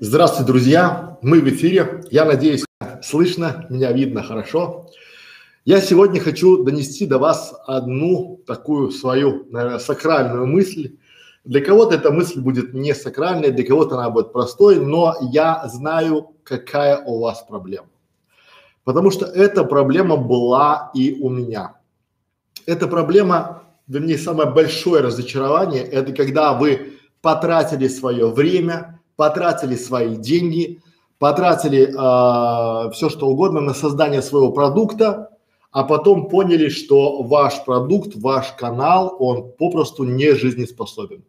Здравствуйте, друзья! Мы в эфире. Я надеюсь, слышно, меня видно хорошо. Я сегодня хочу донести до вас одну такую свою, наверное, сакральную мысль. Для кого-то эта мысль будет не сакральной, для кого-то она будет простой, но я знаю, какая у вас проблема. Потому что эта проблема была и у меня. Эта проблема, вернее, самое большое разочарование, это когда вы потратили свое время, потратили свои деньги, потратили э, все что угодно на создание своего продукта, а потом поняли, что ваш продукт, ваш канал, он попросту не жизнеспособен.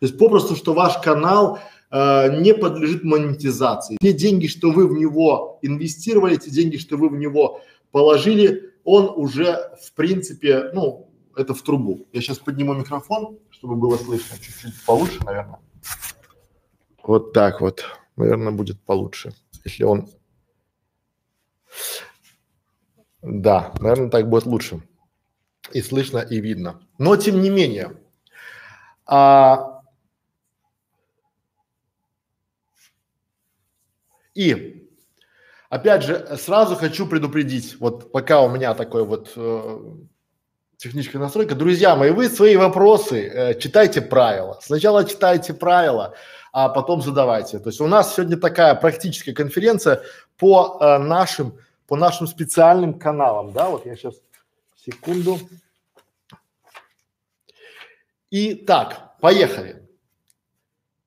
То есть попросту, что ваш канал э, не подлежит монетизации. Те деньги, что вы в него инвестировали, те деньги, что вы в него положили, он уже в принципе, ну, это в трубу. Я сейчас подниму микрофон, чтобы было слышно чуть-чуть получше, наверное. Вот так вот, наверное, будет получше, если он… Да, наверное, так будет лучше. И слышно, и видно. Но тем не менее, а, и опять же, сразу хочу предупредить, вот пока у меня такой вот э, техническая настройка, друзья мои, вы свои вопросы э, читайте правила. Сначала читайте правила, а потом задавайте. То есть у нас сегодня такая практическая конференция по э, нашим, по нашим специальным каналам, да, вот я сейчас, секунду. И так, поехали.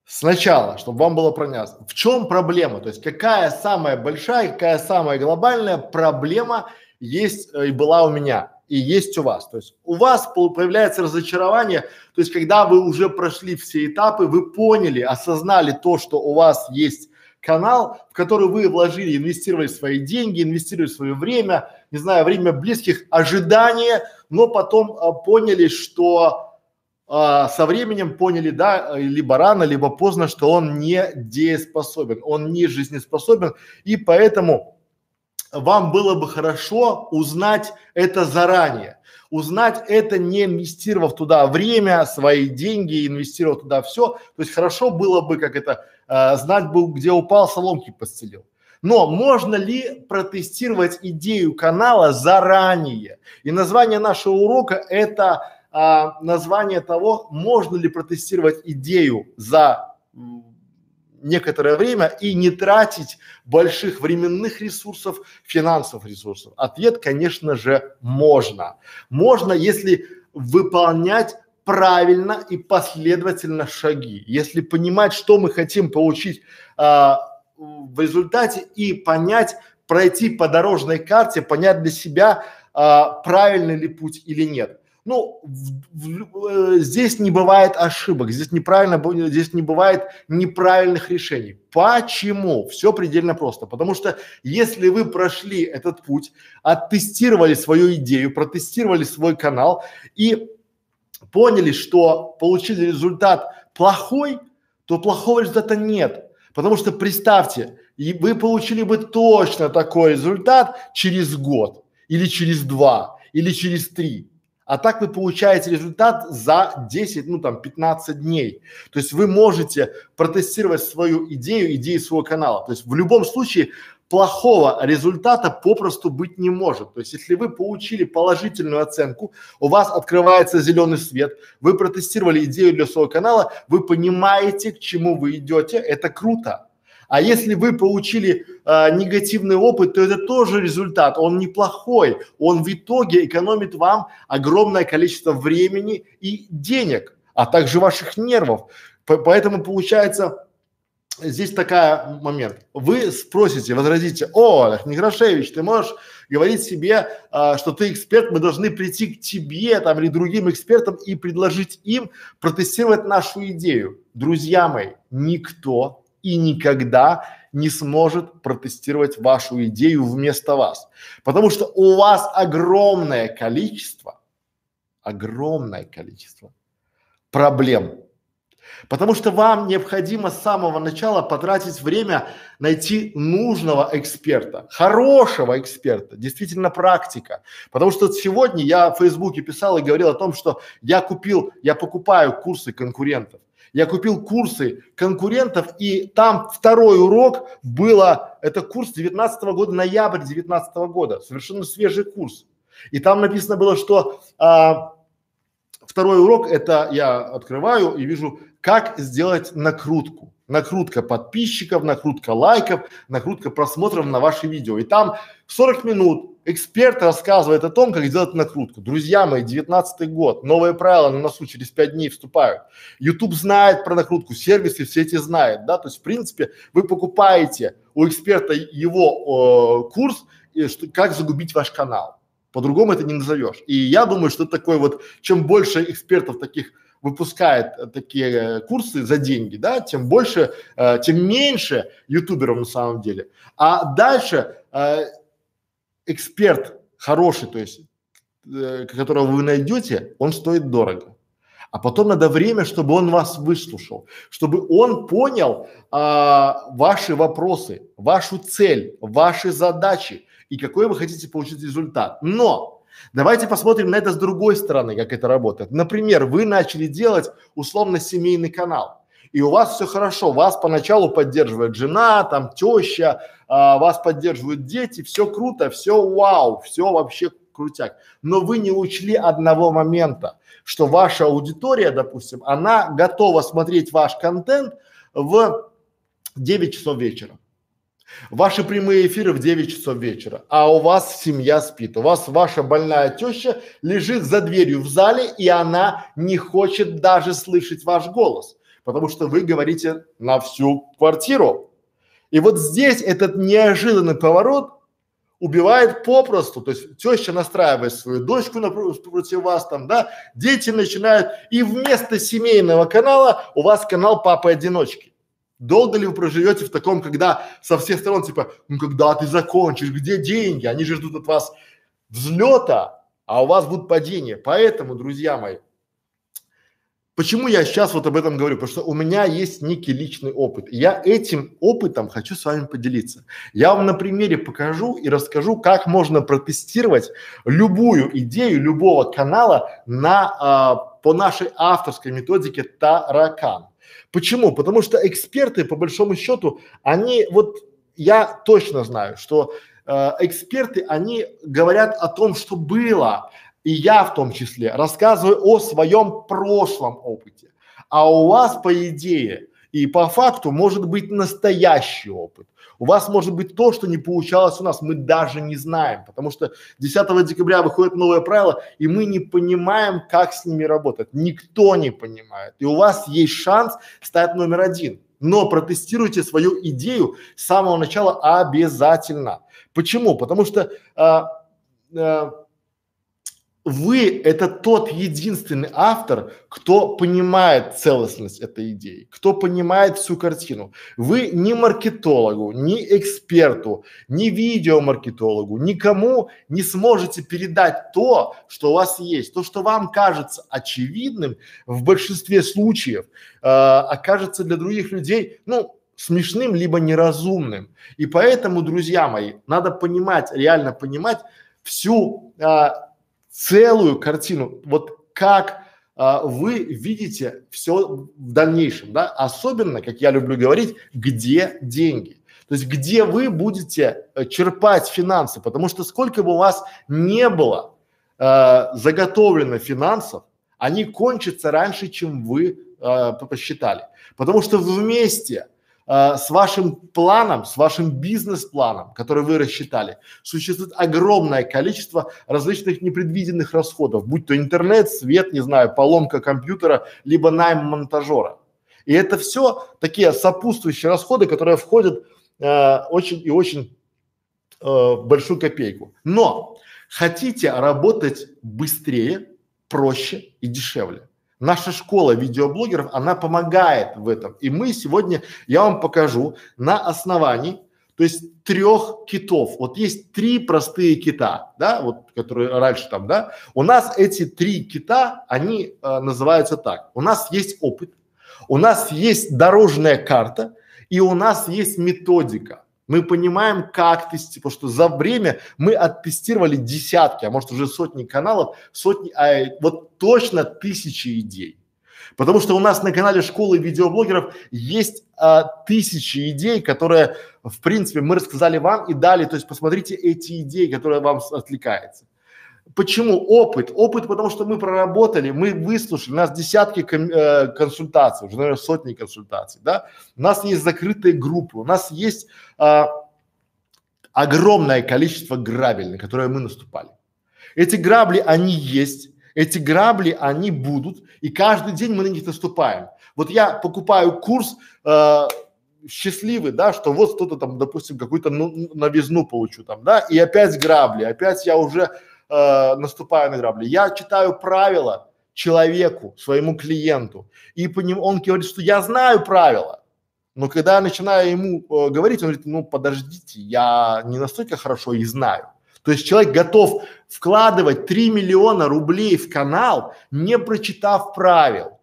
Сначала, чтобы вам было понятно, в чем проблема, то есть какая самая большая, какая самая глобальная проблема есть э, и была у меня и есть у вас. То есть у вас появляется разочарование, то есть когда вы уже прошли все этапы, вы поняли, осознали то, что у вас есть канал, в который вы вложили, инвестировали свои деньги, инвестировали свое время, не знаю, время близких, ожидания, но потом а, поняли, что а, со временем поняли, да, либо рано, либо поздно, что он не дееспособен, он не жизнеспособен, и поэтому вам было бы хорошо узнать это заранее. Узнать это не инвестировав туда время, свои деньги, инвестировав туда все. То есть хорошо было бы, как это, э, знать бы, где упал, соломки подстелил. Но можно ли протестировать идею канала заранее? И название нашего урока это а, название того, можно ли протестировать идею за некоторое время и не тратить больших временных ресурсов, финансовых ресурсов? Ответ, конечно же, можно. Можно, если выполнять правильно и последовательно шаги, если понимать, что мы хотим получить а, в результате и понять, пройти по дорожной карте, понять для себя, а, правильный ли путь или нет. Ну, в, в, э, здесь не бывает ошибок, здесь неправильно, здесь не бывает неправильных решений. Почему? Все предельно просто. Потому что если вы прошли этот путь, оттестировали свою идею, протестировали свой канал и поняли, что получили результат плохой, то плохого результата нет. Потому что представьте, и вы получили бы точно такой результат через год или через два или через три а так вы получаете результат за 10, ну там 15 дней. То есть вы можете протестировать свою идею, идею своего канала. То есть в любом случае плохого результата попросту быть не может. То есть если вы получили положительную оценку, у вас открывается зеленый свет, вы протестировали идею для своего канала, вы понимаете, к чему вы идете, это круто. А если вы получили э, негативный опыт, то это тоже результат, он неплохой, он в итоге экономит вам огромное количество времени и денег, а также ваших нервов. По поэтому получается здесь такая момент. Вы спросите, возразите, о, Некрашевич, ты можешь говорить себе, а, что ты эксперт, мы должны прийти к тебе там или другим экспертам и предложить им протестировать нашу идею. Друзья мои, никто и никогда не сможет протестировать вашу идею вместо вас. Потому что у вас огромное количество, огромное количество проблем. Потому что вам необходимо с самого начала потратить время найти нужного эксперта, хорошего эксперта, действительно практика. Потому что сегодня я в Фейсбуке писал и говорил о том, что я купил, я покупаю курсы конкурентов. Я купил курсы конкурентов, и там второй урок было, это курс 19 года, ноябрь 19 года, совершенно свежий курс. И там написано было, что а, второй урок это я открываю и вижу, как сделать накрутку. Накрутка подписчиков, накрутка лайков, накрутка просмотров на ваши видео. И там 40 минут эксперт рассказывает о том, как сделать накрутку. Друзья мои, 19 год, новые правила на носу через 5 дней вступают. YouTube знает про накрутку, сервисы все эти знают, да, то есть в принципе вы покупаете у эксперта его э, курс, и, что, как загубить ваш канал. По-другому это не назовешь. И я думаю, что такой вот, чем больше экспертов таких выпускает э, такие э, курсы за деньги, да, тем больше, э, тем меньше ютуберов на самом деле. А дальше э, эксперт хороший, то есть, э, которого вы найдете, он стоит дорого. А потом надо время, чтобы он вас выслушал, чтобы он понял а, ваши вопросы, вашу цель, ваши задачи и какой вы хотите получить результат. Но Давайте посмотрим на это с другой стороны, как это работает. Например, вы начали делать условно семейный канал, и у вас все хорошо, вас поначалу поддерживает жена, там теща, а, вас поддерживают дети, все круто, все вау, все вообще крутяк. Но вы не учли одного момента, что ваша аудитория, допустим, она готова смотреть ваш контент в 9 часов вечера. Ваши прямые эфиры в 9 часов вечера, а у вас семья спит, у вас ваша больная теща лежит за дверью в зале, и она не хочет даже слышать ваш голос, потому что вы говорите на всю квартиру. И вот здесь этот неожиданный поворот убивает попросту, то есть теща настраивает свою дочку против вас там, да, дети начинают, и вместо семейного канала у вас канал папы-одиночки. Долго ли вы проживете в таком, когда со всех сторон типа, ну когда ты закончишь, где деньги? Они же ждут от вас взлета, а у вас будут падения. Поэтому, друзья мои, почему я сейчас вот об этом говорю? Потому что у меня есть некий личный опыт. И я этим опытом хочу с вами поделиться. Я вам на примере покажу и расскажу, как можно протестировать любую идею любого канала на, а, по нашей авторской методике Таракан. Почему? Потому что эксперты, по большому счету, они вот я точно знаю, что э, эксперты, они говорят о том, что было, и я в том числе рассказываю о своем прошлом опыте. А у вас, по идее, и по факту может быть настоящий опыт. У вас может быть то, что не получалось у нас, мы даже не знаем, потому что 10 декабря выходит новое правило, и мы не понимаем, как с ними работать. Никто не понимает. И у вас есть шанс стать номер один. Но протестируйте свою идею с самого начала обязательно. Почему? Потому что а, а, вы это тот единственный автор, кто понимает целостность этой идеи, кто понимает всю картину. Вы ни маркетологу, ни эксперту, ни видеомаркетологу, никому не сможете передать то, что у вас есть. То, что вам кажется очевидным, в большинстве случаев э, окажется для других людей, ну, смешным либо неразумным. И поэтому, друзья мои, надо понимать, реально понимать всю э, целую картину, вот как а, вы видите все в дальнейшем, да, особенно, как я люблю говорить, где деньги. То есть где вы будете э, черпать финансы, потому что сколько бы у вас не было э, заготовлено финансов, они кончатся раньше, чем вы э, посчитали. Потому что вместе э, с вашим планом, с вашим бизнес-планом, который вы рассчитали, существует огромное количество различных непредвиденных расходов, будь то интернет, свет, не знаю, поломка компьютера, либо найм монтажера. И это все такие сопутствующие расходы, которые входят э, очень и очень э, большую копейку. Но хотите работать быстрее, проще и дешевле. Наша школа видеоблогеров, она помогает в этом. И мы сегодня, я вам покажу на основании, то есть трех китов. Вот есть три простые кита, да, вот которые раньше там, да. У нас эти три кита, они э, называются так. У нас есть опыт, У нас есть дорожная карта и у нас есть методика. Мы понимаем, как тестировать, потому что за время мы оттестировали десятки, а может уже сотни каналов, сотни, а вот точно тысячи идей. Потому что у нас на канале школы видеоблогеров есть а, тысячи идей, которые, в принципе, мы рассказали вам и дали. То есть посмотрите эти идеи, которые вам отвлекаются. Почему опыт? Опыт, потому что мы проработали, мы выслушали, у нас десятки кон, э, консультаций, уже, наверное, сотни консультаций, да. У нас есть закрытые группы, у нас есть э, огромное количество грабель, на которые мы наступали. Эти грабли, они есть, эти грабли, они будут, и каждый день мы на них наступаем. Вот я покупаю курс э, счастливый, да, что вот кто-то там, допустим, какую-то ну, новизну получу там, да, и опять грабли, опять я уже э, наступаю на грабли. Я читаю правила человеку, своему клиенту, и по ним он говорит, что я знаю правила, но когда я начинаю ему э, говорить, он говорит, ну подождите, я не настолько хорошо и знаю. То есть человек готов вкладывать 3 миллиона рублей в канал, не прочитав правил.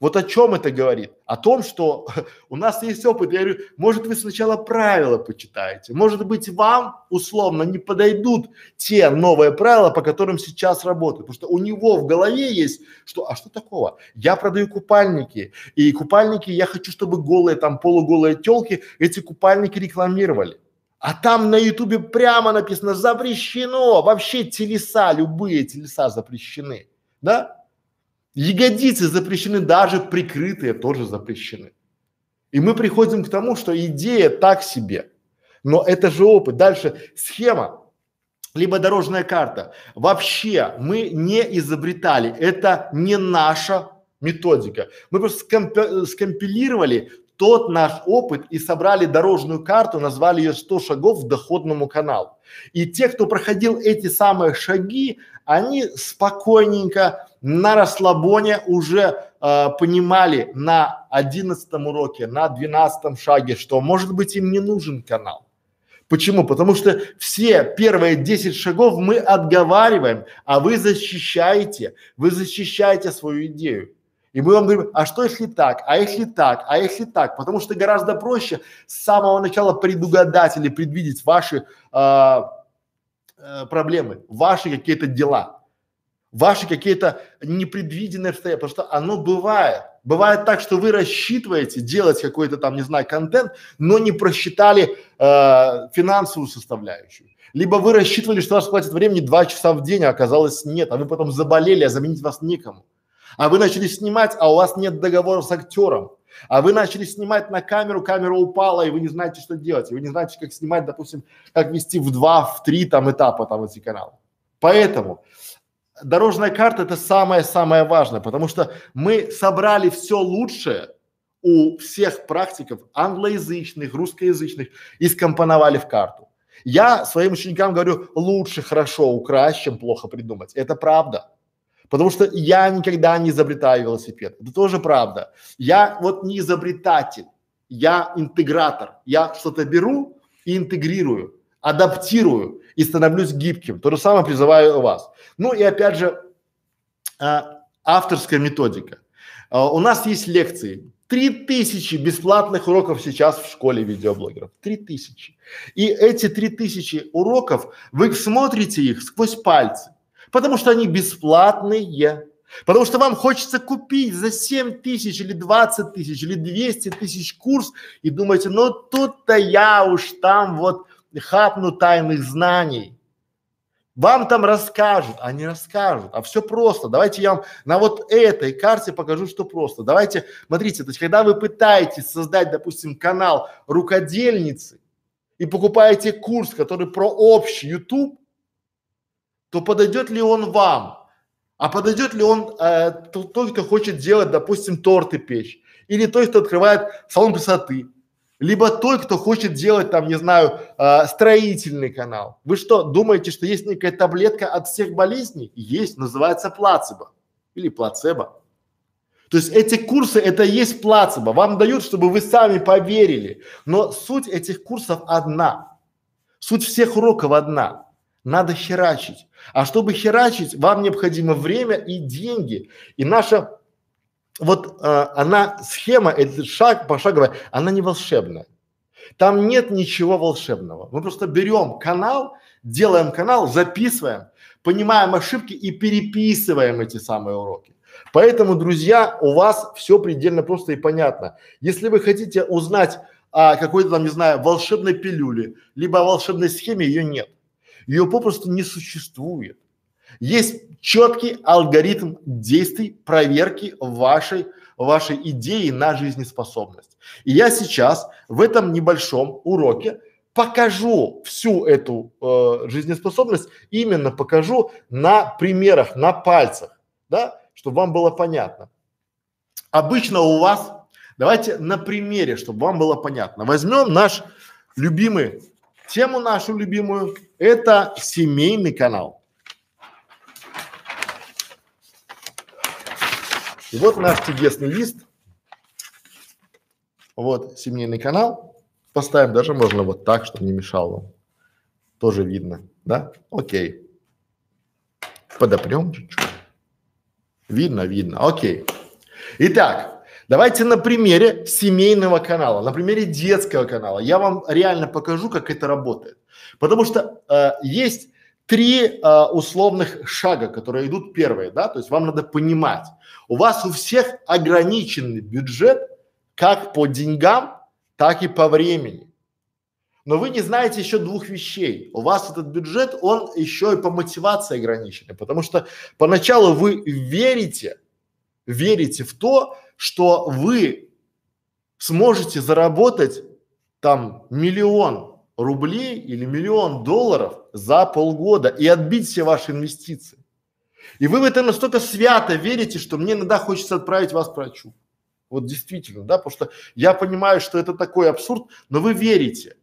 Вот о чем это говорит? О том, что у нас есть опыт. Я говорю, может вы сначала правила почитаете, может быть вам условно не подойдут те новые правила, по которым сейчас работают, потому что у него в голове есть, что, а что такого? Я продаю купальники, и купальники я хочу, чтобы голые там полуголые телки эти купальники рекламировали. А там на ютубе прямо написано запрещено, вообще телеса, любые телеса запрещены, да? Ягодицы запрещены, даже прикрытые тоже запрещены. И мы приходим к тому, что идея так себе, но это же опыт. Дальше схема, либо дорожная карта. Вообще мы не изобретали, это не наша методика. Мы просто скомпи скомпилировали тот наш опыт и собрали дорожную карту, назвали ее 100 шагов к доходному каналу. И те, кто проходил эти самые шаги, они спокойненько на расслабоне уже э, понимали на одиннадцатом уроке, на двенадцатом шаге, что может быть им не нужен канал. Почему? Потому что все первые 10 шагов мы отговариваем, а вы защищаете, вы защищаете свою идею. И мы вам говорим, а что если так, а если так, а если так? Потому что гораздо проще с самого начала предугадать или предвидеть ваши э, э, проблемы, ваши какие-то дела, ваши какие-то непредвиденные обстоятельства, потому что оно бывает. Бывает так, что вы рассчитываете делать какой-то там, не знаю, контент, но не просчитали э, финансовую составляющую. Либо вы рассчитывали, что вас хватит времени два часа в день, а оказалось нет, а вы потом заболели, а заменить вас некому. А вы начали снимать, а у вас нет договора с актером. А вы начали снимать на камеру, камера упала, и вы не знаете, что делать. И вы не знаете, как снимать, допустим, как вести в два, в три там этапа там эти каналы. Поэтому дорожная карта это самое-самое важное, потому что мы собрали все лучшее у всех практиков англоязычных, русскоязычных и скомпоновали в карту. Я своим ученикам говорю, лучше хорошо украсть, чем плохо придумать. Это правда. Потому что я никогда не изобретаю велосипед. Это тоже правда. Я вот не изобретатель, я интегратор. Я что-то беру и интегрирую, адаптирую и становлюсь гибким. То же самое призываю вас. Ну и опять же, а, авторская методика. А, у нас есть лекции. Три тысячи бесплатных уроков сейчас в школе видеоблогеров. Три тысячи. И эти три тысячи уроков, вы смотрите их сквозь пальцы. Потому что они бесплатные. Потому что вам хочется купить за 7 тысяч или 20 тысяч или 200 тысяч курс и думаете, ну тут-то я уж там вот хапну тайных знаний. Вам там расскажут, а не расскажут, а все просто. Давайте я вам на вот этой карте покажу, что просто. Давайте, смотрите, то есть когда вы пытаетесь создать, допустим, канал рукодельницы и покупаете курс, который про общий YouTube, то подойдет ли он вам? А подойдет ли он э, тот, кто хочет делать, допустим, торты печь? Или тот, кто открывает салон красоты? Либо тот, кто хочет делать там, не знаю, э, строительный канал. Вы что, думаете, что есть некая таблетка от всех болезней? Есть, называется плацебо или плацебо. То есть эти курсы это есть плацебо. Вам дают, чтобы вы сами поверили. Но суть этих курсов одна. Суть всех уроков одна. Надо херачить. А чтобы херачить, вам необходимо время и деньги. И наша вот э, она, схема, этот шаг пошаговая, она не волшебная. Там нет ничего волшебного. Мы просто берем канал, делаем канал, записываем, понимаем ошибки и переписываем эти самые уроки. Поэтому, друзья, у вас все предельно просто и понятно. Если вы хотите узнать о какой-то там, не знаю, волшебной пилюле, либо о волшебной схеме, ее нет. Ее попросту не существует. Есть четкий алгоритм действий, проверки вашей, вашей идеи на жизнеспособность. И я сейчас в этом небольшом уроке покажу всю эту э, жизнеспособность, именно покажу на примерах, на пальцах, да, чтобы вам было понятно. Обычно у вас, давайте на примере, чтобы вам было понятно. Возьмем наш любимый, тему нашу любимую, это семейный канал. И вот наш чудесный лист. Вот семейный канал. Поставим даже можно вот так, чтобы не мешал вам. Тоже видно, да? Окей. Подопрем чуть-чуть. Видно, видно. Окей. Итак, давайте на примере семейного канала, на примере детского канала я вам реально покажу, как это работает. Потому что э, есть три э, условных шага, которые идут первые, да, то есть вам надо понимать, у вас у всех ограниченный бюджет как по деньгам, так и по времени. Но вы не знаете еще двух вещей. У вас этот бюджет, он еще и по мотивации ограниченный, потому что поначалу вы верите, верите в то, что вы сможете заработать там миллион рублей или миллион долларов за полгода и отбить все ваши инвестиции. И вы в это настолько свято верите, что мне иногда хочется отправить вас к врачу. Вот действительно, да, потому что я понимаю, что это такой абсурд, но вы верите.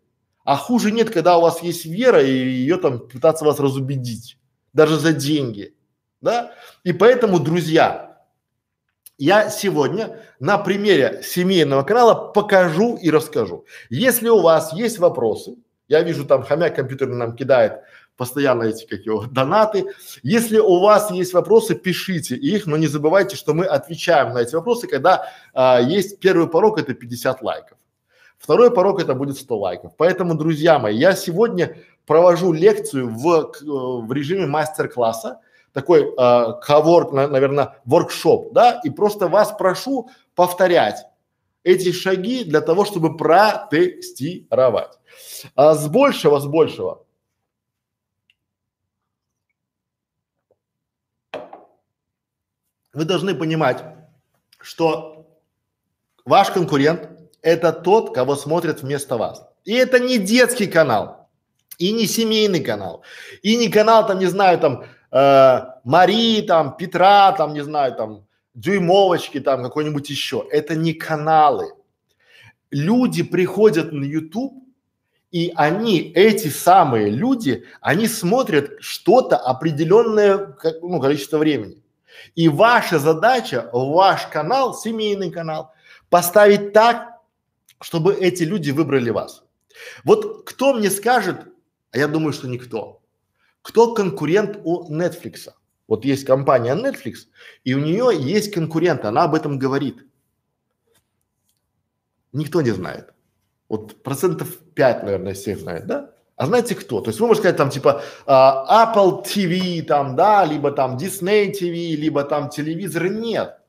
А хуже нет, когда у вас есть вера и ее там пытаться вас разубедить, даже за деньги, да. И поэтому, друзья, я сегодня на примере семейного канала покажу и расскажу. Если у вас есть вопросы, я вижу там хомяк компьютерный нам кидает постоянно эти как его донаты. Если у вас есть вопросы, пишите их, но не забывайте, что мы отвечаем на эти вопросы, когда а, есть первый порог это 50 лайков. Второй порог это будет 100 лайков. Поэтому, друзья мои, я сегодня провожу лекцию в, в режиме мастер-класса, такой э, коворк, на, наверное, воркшоп, да, и просто вас прошу повторять эти шаги для того, чтобы протестировать. А с большего, с большего вы должны понимать, что ваш конкурент – это тот, кого смотрят вместо вас. И это не детский канал, и не семейный канал, и не канал там, не знаю, там э, Марии, там Петра, там, не знаю, там Дюймовочки, там какой-нибудь еще. Это не каналы. Люди приходят на YouTube, и они, эти самые люди, они смотрят что-то определенное ну, количество времени. И ваша задача, ваш канал, семейный канал, поставить так, чтобы эти люди выбрали вас. Вот кто мне скажет, а я думаю, что никто, кто конкурент у Netflix? Вот есть компания Netflix, и у нее есть конкурент, она об этом говорит. Никто не знает. Вот процентов 5, наверное, всех знает, да? А знаете кто? То есть вы можете сказать там типа э, Apple TV там, да, либо там Disney TV, либо там телевизор. Нет.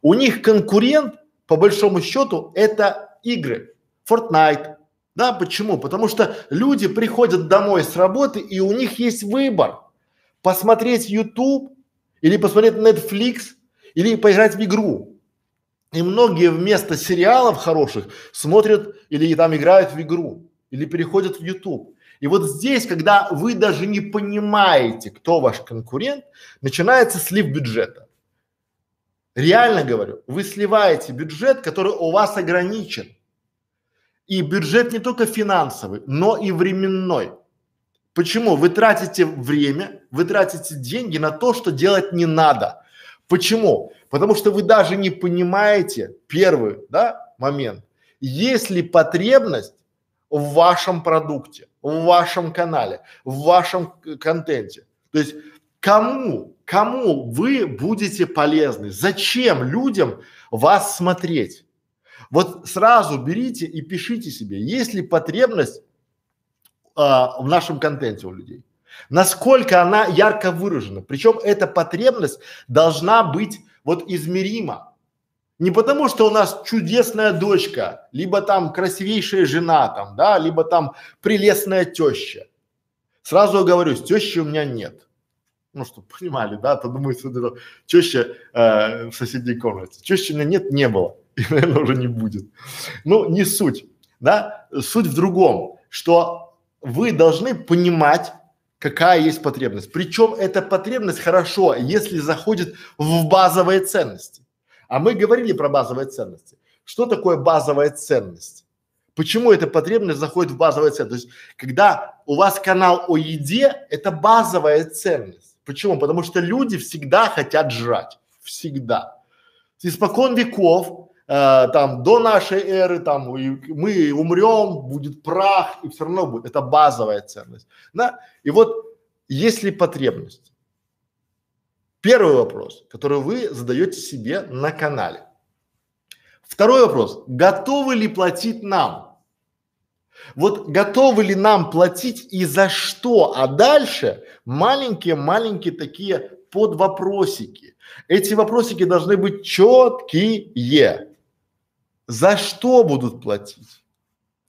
У них конкурент, по большому счету, это игры. Fortnite. Да, почему? Потому что люди приходят домой с работы и у них есть выбор. Посмотреть YouTube или посмотреть Netflix или поиграть в игру. И многие вместо сериалов хороших смотрят или там играют в игру или переходят в YouTube. И вот здесь, когда вы даже не понимаете, кто ваш конкурент, начинается слив бюджета. Реально говорю, вы сливаете бюджет, который у вас ограничен. И бюджет не только финансовый, но и временной. Почему? Вы тратите время, вы тратите деньги на то, что делать не надо. Почему? Потому что вы даже не понимаете первый да, момент, есть ли потребность в вашем продукте в вашем канале, в вашем контенте. То есть кому кому вы будете полезны, зачем людям вас смотреть. Вот сразу берите и пишите себе, есть ли потребность а, в нашем контенте у людей. Насколько она ярко выражена. Причем эта потребность должна быть вот измерима. Не потому, что у нас чудесная дочка, либо там красивейшая жена там, да, либо там прелестная теща. Сразу говорю, с тещей у меня нет. Ну, чтобы понимали, да, то думаю, что теща э, в соседней комнате. Тещи у меня нет, не было. И, наверное, уже не будет. Ну, не суть, да. Суть в другом, что вы должны понимать, какая есть потребность. Причем эта потребность хорошо, если заходит в базовые ценности. А мы говорили про базовые ценности. Что такое базовая ценность? Почему эта потребность заходит в базовые ценности? То есть, когда у вас канал о еде, это базовая ценность. Почему? Потому что люди всегда хотят жрать. Всегда. Испокон веков, там, до нашей эры, там, мы умрем, будет прах, и все равно будет. Это базовая ценность. Да? И вот, есть ли потребность? Первый вопрос, который вы задаете себе на канале. Второй вопрос. Готовы ли платить нам? Вот готовы ли нам платить и за что? А дальше маленькие-маленькие такие подвопросики. Эти вопросики должны быть четкие. За что будут платить?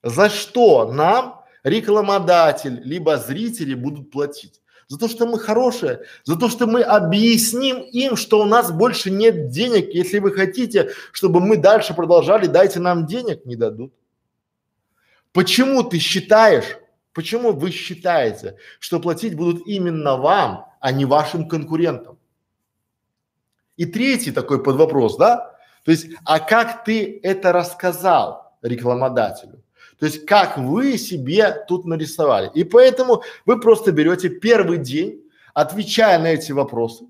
За что нам рекламодатель либо зрители будут платить? за то, что мы хорошие, за то, что мы объясним им, что у нас больше нет денег. Если вы хотите, чтобы мы дальше продолжали, дайте нам денег, не дадут. Почему ты считаешь, почему вы считаете, что платить будут именно вам, а не вашим конкурентам? И третий такой подвопрос, да? То есть, а как ты это рассказал рекламодателю? То есть как вы себе тут нарисовали. И поэтому вы просто берете первый день, отвечая на эти вопросы,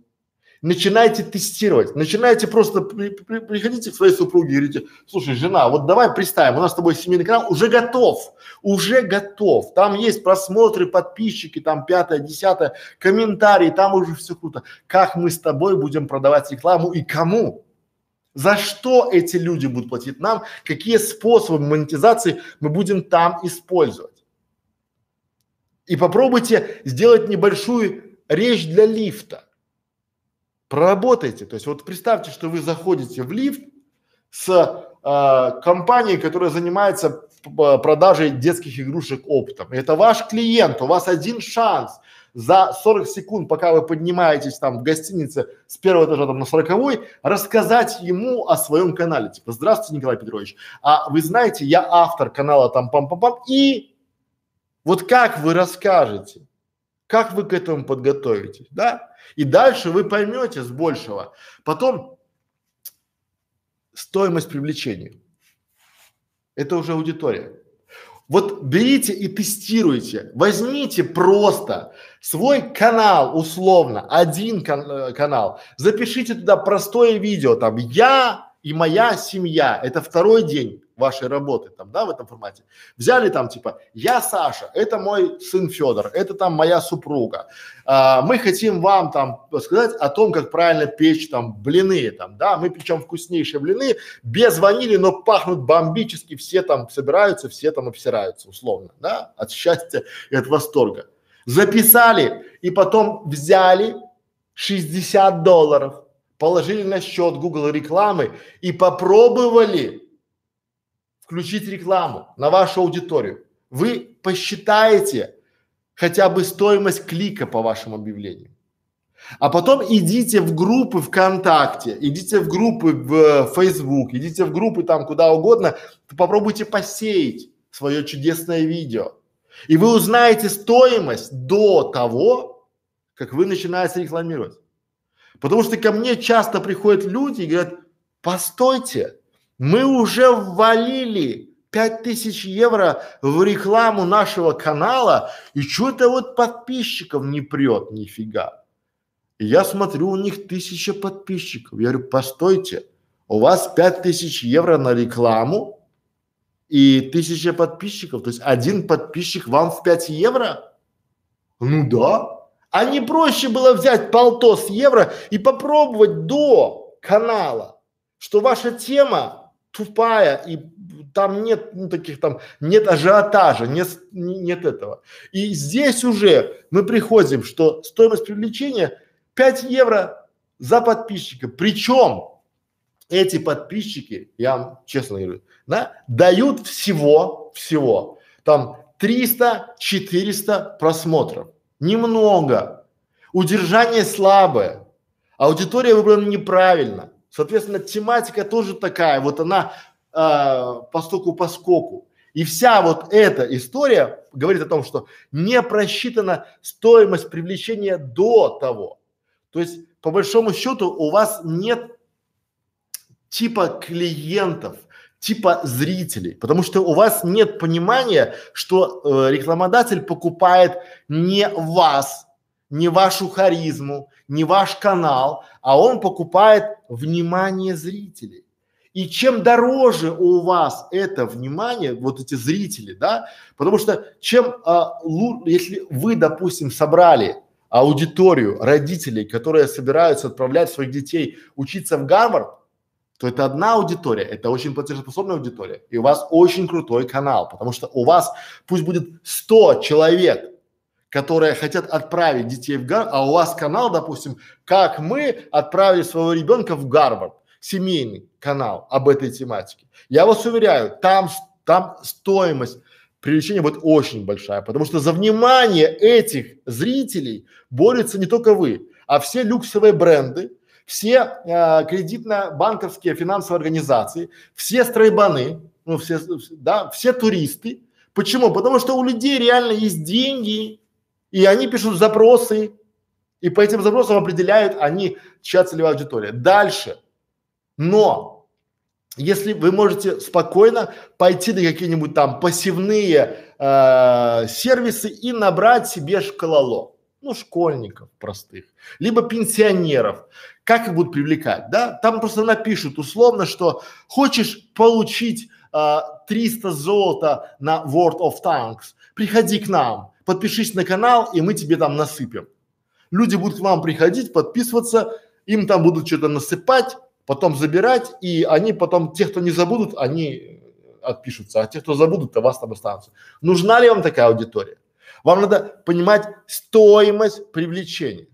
начинаете тестировать, начинаете просто при, при, приходите к своей супруге и говорите, слушай, жена, вот давай представим, у нас с тобой семейный канал уже готов, уже готов, там есть просмотры, подписчики, там пятое, десятое, комментарии, там уже все круто. Как мы с тобой будем продавать рекламу и кому? За что эти люди будут платить нам? Какие способы монетизации мы будем там использовать? И попробуйте сделать небольшую речь для лифта. Проработайте. То есть вот представьте, что вы заходите в лифт с э, компанией, которая занимается продажей детских игрушек оптом. Это ваш клиент, у вас один шанс за 40 секунд, пока вы поднимаетесь там в гостинице с первого этажа там на сороковой, рассказать ему о своем канале. Типа, здравствуйте, Николай Петрович, а вы знаете, я автор канала там пам-пам-пам и вот как вы расскажете, как вы к этому подготовитесь, да? И дальше вы поймете с большего. Потом стоимость привлечения. Это уже аудитория. Вот берите и тестируйте. Возьмите просто свой канал, условно, один кан э, канал, запишите туда простое видео, там, я и моя семья, это второй день вашей работы там, да, в этом формате. Взяли там типа, я Саша, это мой сын Федор, это там моя супруга. А, мы хотим вам там сказать о том, как правильно печь там блины там, да, мы печем вкуснейшие блины, без ванили, но пахнут бомбически, все там собираются, все там обсираются условно, да, от счастья и от восторга. Записали и потом взяли 60 долларов, положили на счет Google рекламы и попробовали включить рекламу на вашу аудиторию. Вы посчитаете хотя бы стоимость клика по вашему объявлению. А потом идите в группы ВКонтакте, идите в группы в э, Facebook, идите в группы там куда угодно, попробуйте посеять свое чудесное видео. И вы узнаете стоимость до того, как вы начинаете рекламировать. Потому что ко мне часто приходят люди и говорят, постойте, мы уже ввалили пять тысяч евро в рекламу нашего канала, и что-то вот подписчиков не прет нифига. И я смотрю, у них тысяча подписчиков. Я говорю, постойте, у вас пять тысяч евро на рекламу и тысяча подписчиков, то есть один подписчик вам в 5 евро? Ну да. А не проще было взять полтос евро и попробовать до канала, что ваша тема тупая и там нет ну, таких там, нет ажиотажа, нет, нет этого. И здесь уже мы приходим, что стоимость привлечения 5 евро за подписчика. Причем эти подписчики, я вам честно говорю, да, дают всего, всего, там 300-400 просмотров. Немного. Удержание слабое. Аудитория выбрана неправильно. Соответственно, тематика тоже такая, вот она э, по стоку по скоку. И вся вот эта история говорит о том, что не просчитана стоимость привлечения до того. То есть, по большому счету, у вас нет типа клиентов, типа зрителей, потому что у вас нет понимания, что э, рекламодатель покупает не вас, не вашу харизму, не ваш канал, а он покупает внимание зрителей. И чем дороже у вас это внимание, вот эти зрители, да, потому что чем, а, лу, если вы, допустим, собрали аудиторию родителей, которые собираются отправлять своих детей учиться в Гарвард, то это одна аудитория, это очень платежеспособная аудитория, и у вас очень крутой канал, потому что у вас пусть будет 100 человек, которые хотят отправить детей в Гарвард, а у вас канал, допустим, как мы отправили своего ребенка в Гарвард, семейный канал об этой тематике. Я вас уверяю, там, там стоимость привлечения будет очень большая, потому что за внимание этих зрителей борются не только вы, а все люксовые бренды, все э, кредитно-банковские финансовые организации, все стройбаны, ну все, да, все туристы. Почему? Потому что у людей реально есть деньги, и они пишут запросы, и по этим запросам определяют они, чья целевая аудитория. Дальше. Но если вы можете спокойно пойти на какие-нибудь там пассивные э, сервисы и набрать себе шкалоло, ну школьников простых, либо пенсионеров, как их будут привлекать, да? Там просто напишут условно, что хочешь получить э, 300 золота на World of Tanks, приходи к нам, подпишись на канал, и мы тебе там насыпем. Люди будут к вам приходить, подписываться, им там будут что-то насыпать, потом забирать, и они потом, те, кто не забудут, они отпишутся, а те, кто забудут, то вас там останутся. Нужна ли вам такая аудитория? Вам надо понимать стоимость привлечения.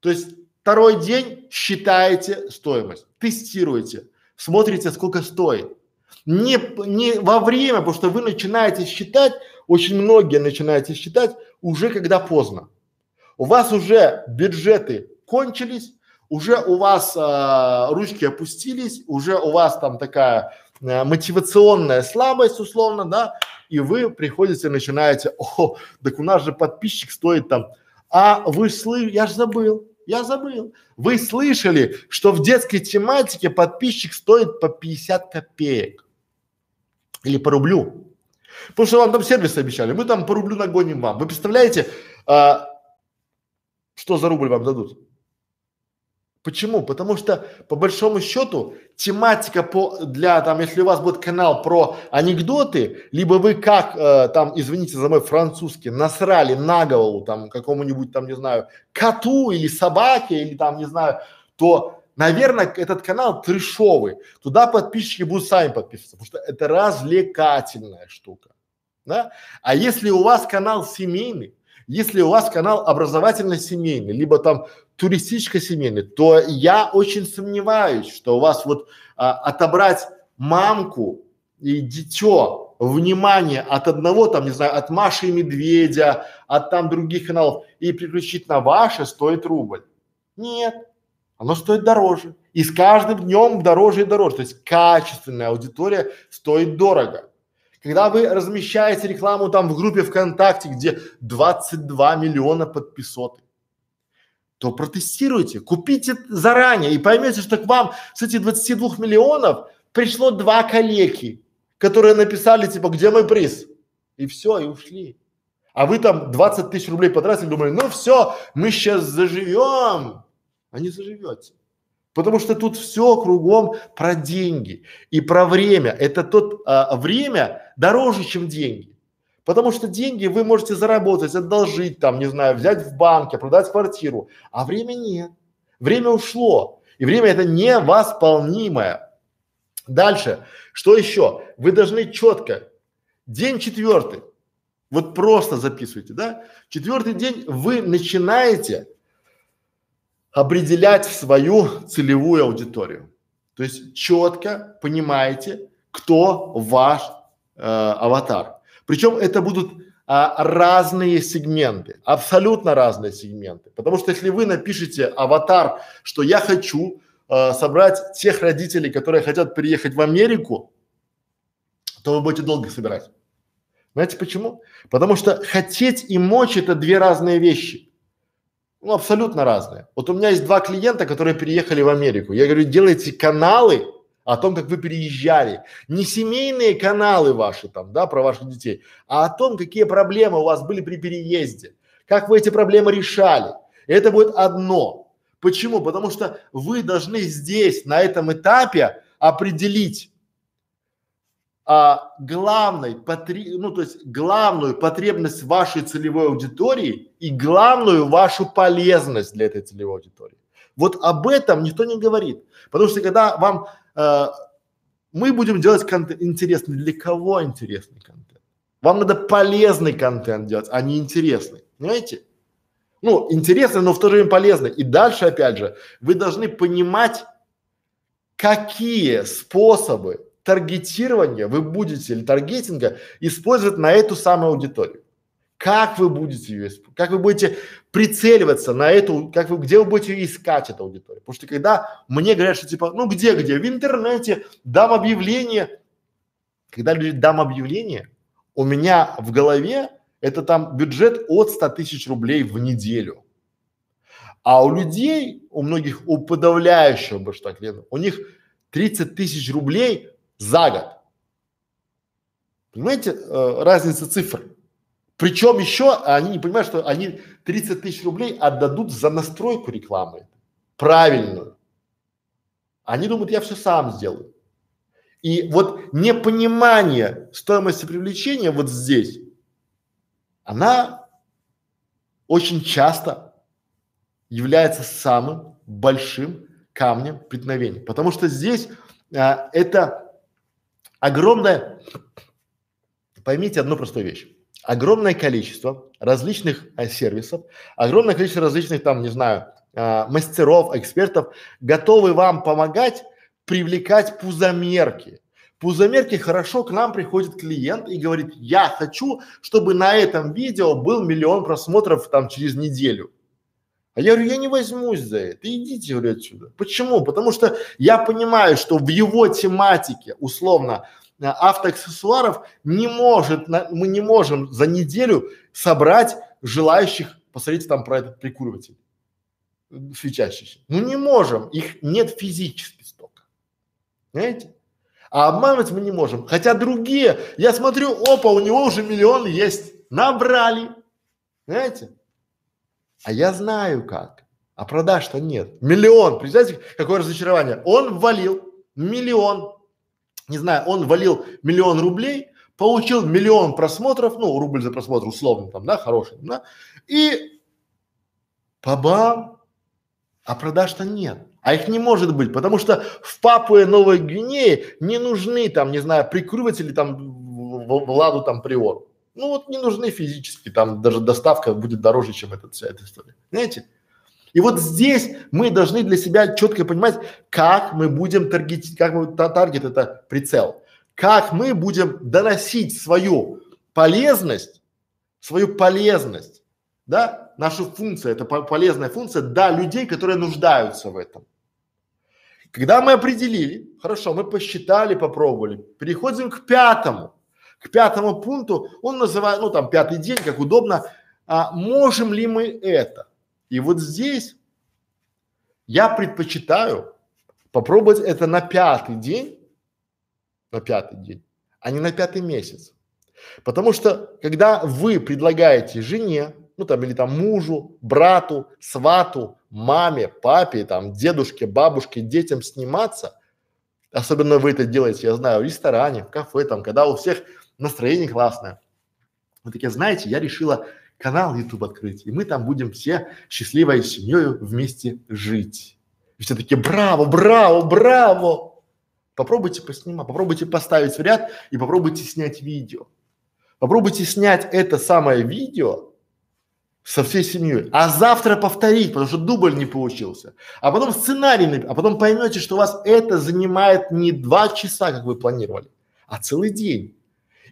То есть Второй день считаете стоимость, тестируете, смотрите, сколько стоит. Не, не во время, потому что вы начинаете считать, очень многие начинаете считать уже когда поздно. У вас уже бюджеты кончились, уже у вас а, ручки опустились, уже у вас там такая а, мотивационная слабость условно, да, и вы приходите, начинаете, о, так у нас же подписчик стоит там, а вы слышали, я же забыл, я забыл. Вы слышали, что в детской тематике подписчик стоит по 50 копеек. Или по рублю. Потому что вам там сервис обещали. Мы там по рублю нагоним вам. Вы представляете, а, что за рубль вам дадут? Почему? Потому что по большому счету тематика по для там, если у вас будет канал про анекдоты, либо вы как э, там, извините за мой французский, насрали на голову там какому-нибудь там, не знаю, коту или собаке или там, не знаю, то, наверное, этот канал трешовый. Туда подписчики будут сами подписываться, потому что это развлекательная штука. Да? А если у вас канал семейный, если у вас канал образовательно-семейный, либо там туристическо-семейный, то я очень сомневаюсь, что у вас вот а, отобрать мамку и дитё внимание от одного там, не знаю, от Маши и Медведя, от там других каналов и переключить на ваше стоит рубль. Нет, оно стоит дороже. И с каждым днем дороже и дороже. То есть качественная аудитория стоит дорого. Когда вы размещаете рекламу там в группе ВКонтакте, где 22 миллиона подписоты, то протестируйте, купите заранее и поймете, что к вам с этих 22 миллионов пришло два коллеги, которые написали типа, где мой приз? И все, и ушли. А вы там 20 тысяч рублей потратили, думали, ну все, мы сейчас заживем. А не заживете. Потому что тут все кругом про деньги и про время. Это тот а, время дороже, чем деньги. Потому что деньги вы можете заработать, одолжить там, не знаю, взять в банке, продать квартиру, а время нет. Время ушло. И время это невосполнимое. Дальше. Что еще? Вы должны четко. День четвертый. Вот просто записывайте, да? Четвертый день вы начинаете определять свою целевую аудиторию. То есть четко понимаете, кто ваш э, аватар. Причем это будут а, разные сегменты, абсолютно разные сегменты. Потому что если вы напишете аватар, что я хочу э, собрать тех родителей, которые хотят переехать в Америку, то вы будете долго собирать. Знаете почему? Потому что хотеть и мочь это две разные вещи. Ну, абсолютно разные. Вот у меня есть два клиента, которые переехали в Америку. Я говорю, делайте каналы о том, как вы переезжали. Не семейные каналы ваши там, да, про ваших детей, а о том, какие проблемы у вас были при переезде. Как вы эти проблемы решали. И это будет одно. Почему? Потому что вы должны здесь, на этом этапе определить, а, главной, потри, ну то есть главную потребность вашей целевой аудитории и главную вашу полезность для этой целевой аудитории. Вот об этом никто не говорит, потому что когда вам э, мы будем делать контент интересный, для кого интересный контент? Вам надо полезный контент делать, а не интересный, понимаете? Ну, интересный, но в то же время полезный. И дальше, опять же, вы должны понимать, какие способы таргетирования вы будете или таргетинга использовать на эту самую аудиторию. Как вы будете ее использовать, как вы будете прицеливаться на эту, как вы, где вы будете искать эту аудиторию. Потому что когда мне говорят, что типа, ну где, где, в интернете, дам объявление. Когда люди дам объявление, у меня в голове это там бюджет от 100 тысяч рублей в неделю. А у людей, у многих, у подавляющего большинства клиентов, у них 30 тысяч рублей за год. Понимаете э, разница цифр? Причем еще они не понимают, что они 30 тысяч рублей отдадут за настройку рекламы. Правильную. Они думают, я все сам сделаю. И вот непонимание стоимости привлечения вот здесь, она очень часто является самым большим камнем преткновения. Потому что здесь а, это огромное, поймите одну простую вещь, огромное количество различных а, сервисов, огромное количество различных там, не знаю, а, мастеров, экспертов готовы вам помогать привлекать пузомерки. Пузомерки хорошо к нам приходит клиент и говорит, я хочу, чтобы на этом видео был миллион просмотров там через неделю. А я говорю, я не возьмусь за это, идите, говорю, отсюда. Почему? Потому что я понимаю, что в его тематике, условно, э, автоаксессуаров не может, мы не можем за неделю собрать желающих, посмотрите там про этот прикуриватель свечащийся. Ну не можем, их нет физически столько. Понимаете? А обманывать мы не можем. Хотя другие, я смотрю, опа, у него уже миллион есть, набрали. Понимаете? А я знаю как. А продаж-то нет. Миллион. Представляете, какое разочарование. Он ввалил миллион, не знаю, он валил миллион рублей, получил миллион просмотров, ну, рубль за просмотр условно там, да, хороший, да, и бабам, а продаж-то нет. А их не может быть, потому что в Папуе Новой Гвинеи не нужны там, не знаю, прикрыватели там в, в, в ладу там приору. Ну вот не нужны физически, там даже доставка будет дороже, чем эта вся эта история. Знаете? И вот здесь мы должны для себя четко понимать, как мы будем таргетить, как мы, таргет это прицел, как мы будем доносить свою полезность, свою полезность, да, нашу функцию, это полезная функция, до людей, которые нуждаются в этом. Когда мы определили, хорошо, мы посчитали, попробовали, переходим к пятому к пятому пункту, он называет, ну там пятый день, как удобно, а можем ли мы это? И вот здесь я предпочитаю попробовать это на пятый день, на пятый день, а не на пятый месяц. Потому что когда вы предлагаете жене, ну там или там мужу, брату, свату, маме, папе, там дедушке, бабушке, детям сниматься, особенно вы это делаете, я знаю, в ресторане, в кафе, там, когда у всех настроение классное. Вы такие, знаете, я решила канал YouTube открыть, и мы там будем все счастливой семьей вместе жить. И все такие, браво, браво, браво. Попробуйте поснимать, попробуйте поставить в ряд и попробуйте снять видео. Попробуйте снять это самое видео со всей семьей, а завтра повторить, потому что дубль не получился, а потом сценарий, а потом поймете, что у вас это занимает не два часа, как вы планировали, а целый день.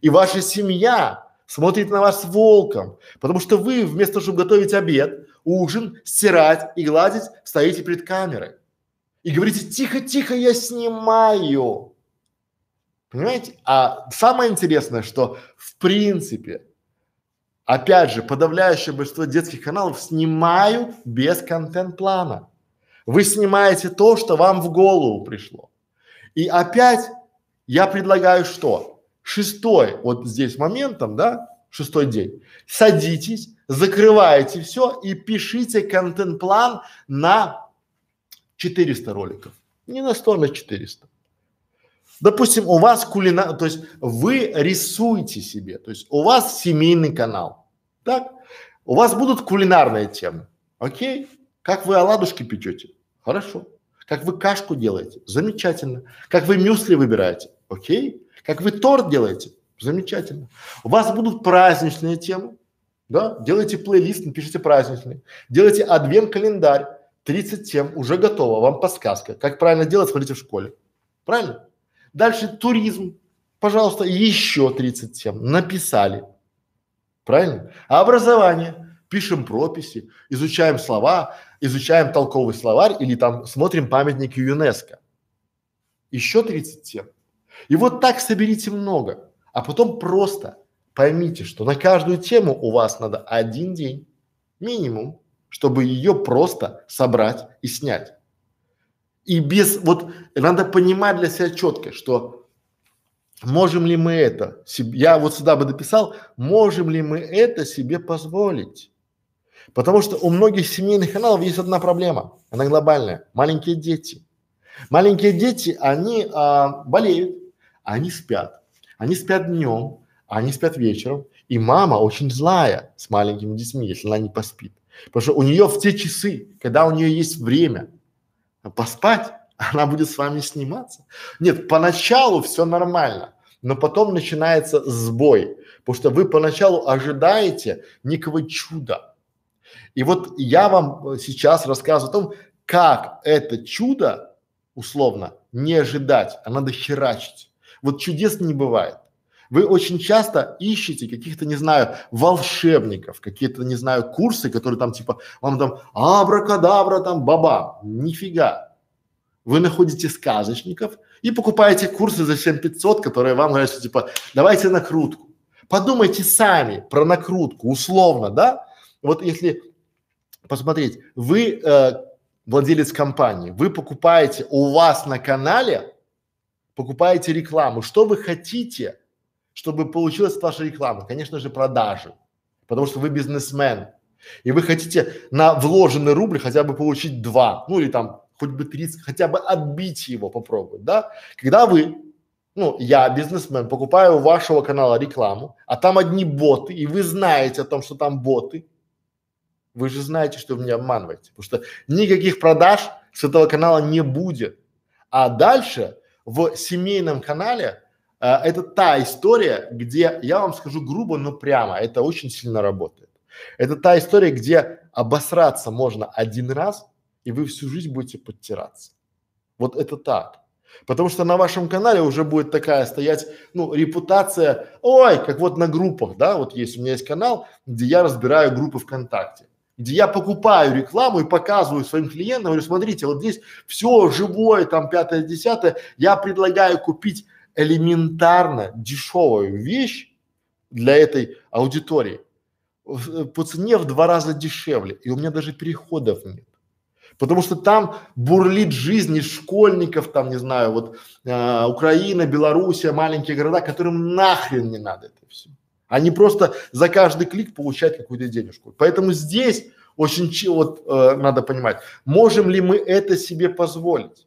И ваша семья смотрит на вас волком, потому что вы вместо того, чтобы готовить обед, ужин, стирать и гладить, стоите перед камерой и говорите тихо-тихо, я снимаю. Понимаете? А самое интересное, что в принципе Опять же, подавляющее большинство детских каналов снимают без контент-плана. Вы снимаете то, что вам в голову пришло. И опять я предлагаю что? Шестой вот здесь моментом, да, шестой день. Садитесь, закрываете все и пишите контент-план на 400 роликов. Не на 100, на 400. Допустим, у вас кулина, то есть вы рисуете себе, то есть у вас семейный канал, так? У вас будут кулинарные темы, окей? Как вы оладушки печете? Хорошо. Как вы кашку делаете? Замечательно. Как вы мюсли выбираете? Окей. Как вы торт делаете? Замечательно. У вас будут праздничные темы, да? Делайте плейлист, напишите праздничный. Делайте адвент-календарь, 30 тем, уже готово, вам подсказка. Как правильно делать, смотрите в школе. Правильно? Дальше туризм. Пожалуйста, еще 30 тем. Написали. Правильно? А образование? Пишем прописи, изучаем слова, изучаем толковый словарь или там смотрим памятники ЮНЕСКО. Еще 30 тем. И вот так соберите много, а потом просто поймите, что на каждую тему у вас надо один день минимум, чтобы ее просто собрать и снять. И без, вот надо понимать для себя четко, что можем ли мы это, я вот сюда бы дописал, можем ли мы это себе позволить. Потому что у многих семейных каналов есть одна проблема, она глобальная, маленькие дети. Маленькие дети, они а, болеют, они спят, они спят днем, они спят вечером, и мама очень злая с маленькими детьми, если она не поспит. Потому что у нее в те часы, когда у нее есть время поспать, она будет с вами сниматься. Нет, поначалу все нормально, но потом начинается сбой, потому что вы поначалу ожидаете некого чуда. И вот я вам сейчас рассказываю о том, как это чудо, условно, не ожидать, а надо херачить. Вот чудес не бывает. Вы очень часто ищете каких-то, не знаю, волшебников, какие-то, не знаю, курсы, которые там типа, вам там абракадабра, там баба. Нифига. Вы находите сказочников и покупаете курсы за 7500, которые вам говорят, что типа, давайте накрутку. Подумайте сами про накрутку, условно, да? Вот если посмотреть, вы э, владелец компании, вы покупаете у вас на канале, покупаете рекламу, что вы хотите, чтобы получилась ваша реклама? Конечно же, продажи, потому что вы бизнесмен, и вы хотите на вложенный рубль хотя бы получить два, ну или там хоть бы 30, хотя бы отбить его попробовать, да? Когда вы, ну, я бизнесмен, покупаю у вашего канала рекламу, а там одни боты, и вы знаете о том, что там боты, вы же знаете, что вы меня обманываете, потому что никаких продаж с этого канала не будет. А дальше в семейном канале э, это та история, где я вам скажу грубо, но прямо, это очень сильно работает. Это та история, где обосраться можно один раз, и вы всю жизнь будете подтираться. Вот это так. Потому что на вашем канале уже будет такая стоять, ну, репутация, ой, как вот на группах, да, вот есть, у меня есть канал, где я разбираю группы ВКонтакте, где я покупаю рекламу и показываю своим клиентам, говорю, смотрите, вот здесь все живое, там пятое, десятое, я предлагаю купить элементарно дешевую вещь для этой аудитории по цене в два раза дешевле, и у меня даже переходов нет. Потому что там бурлит жизнь из школьников, там, не знаю, вот э, Украина, Белоруссия, маленькие города, которым нахрен не надо это все. Они просто за каждый клик получают какую-то денежку. Поэтому здесь очень вот э, надо понимать, можем ли мы это себе позволить.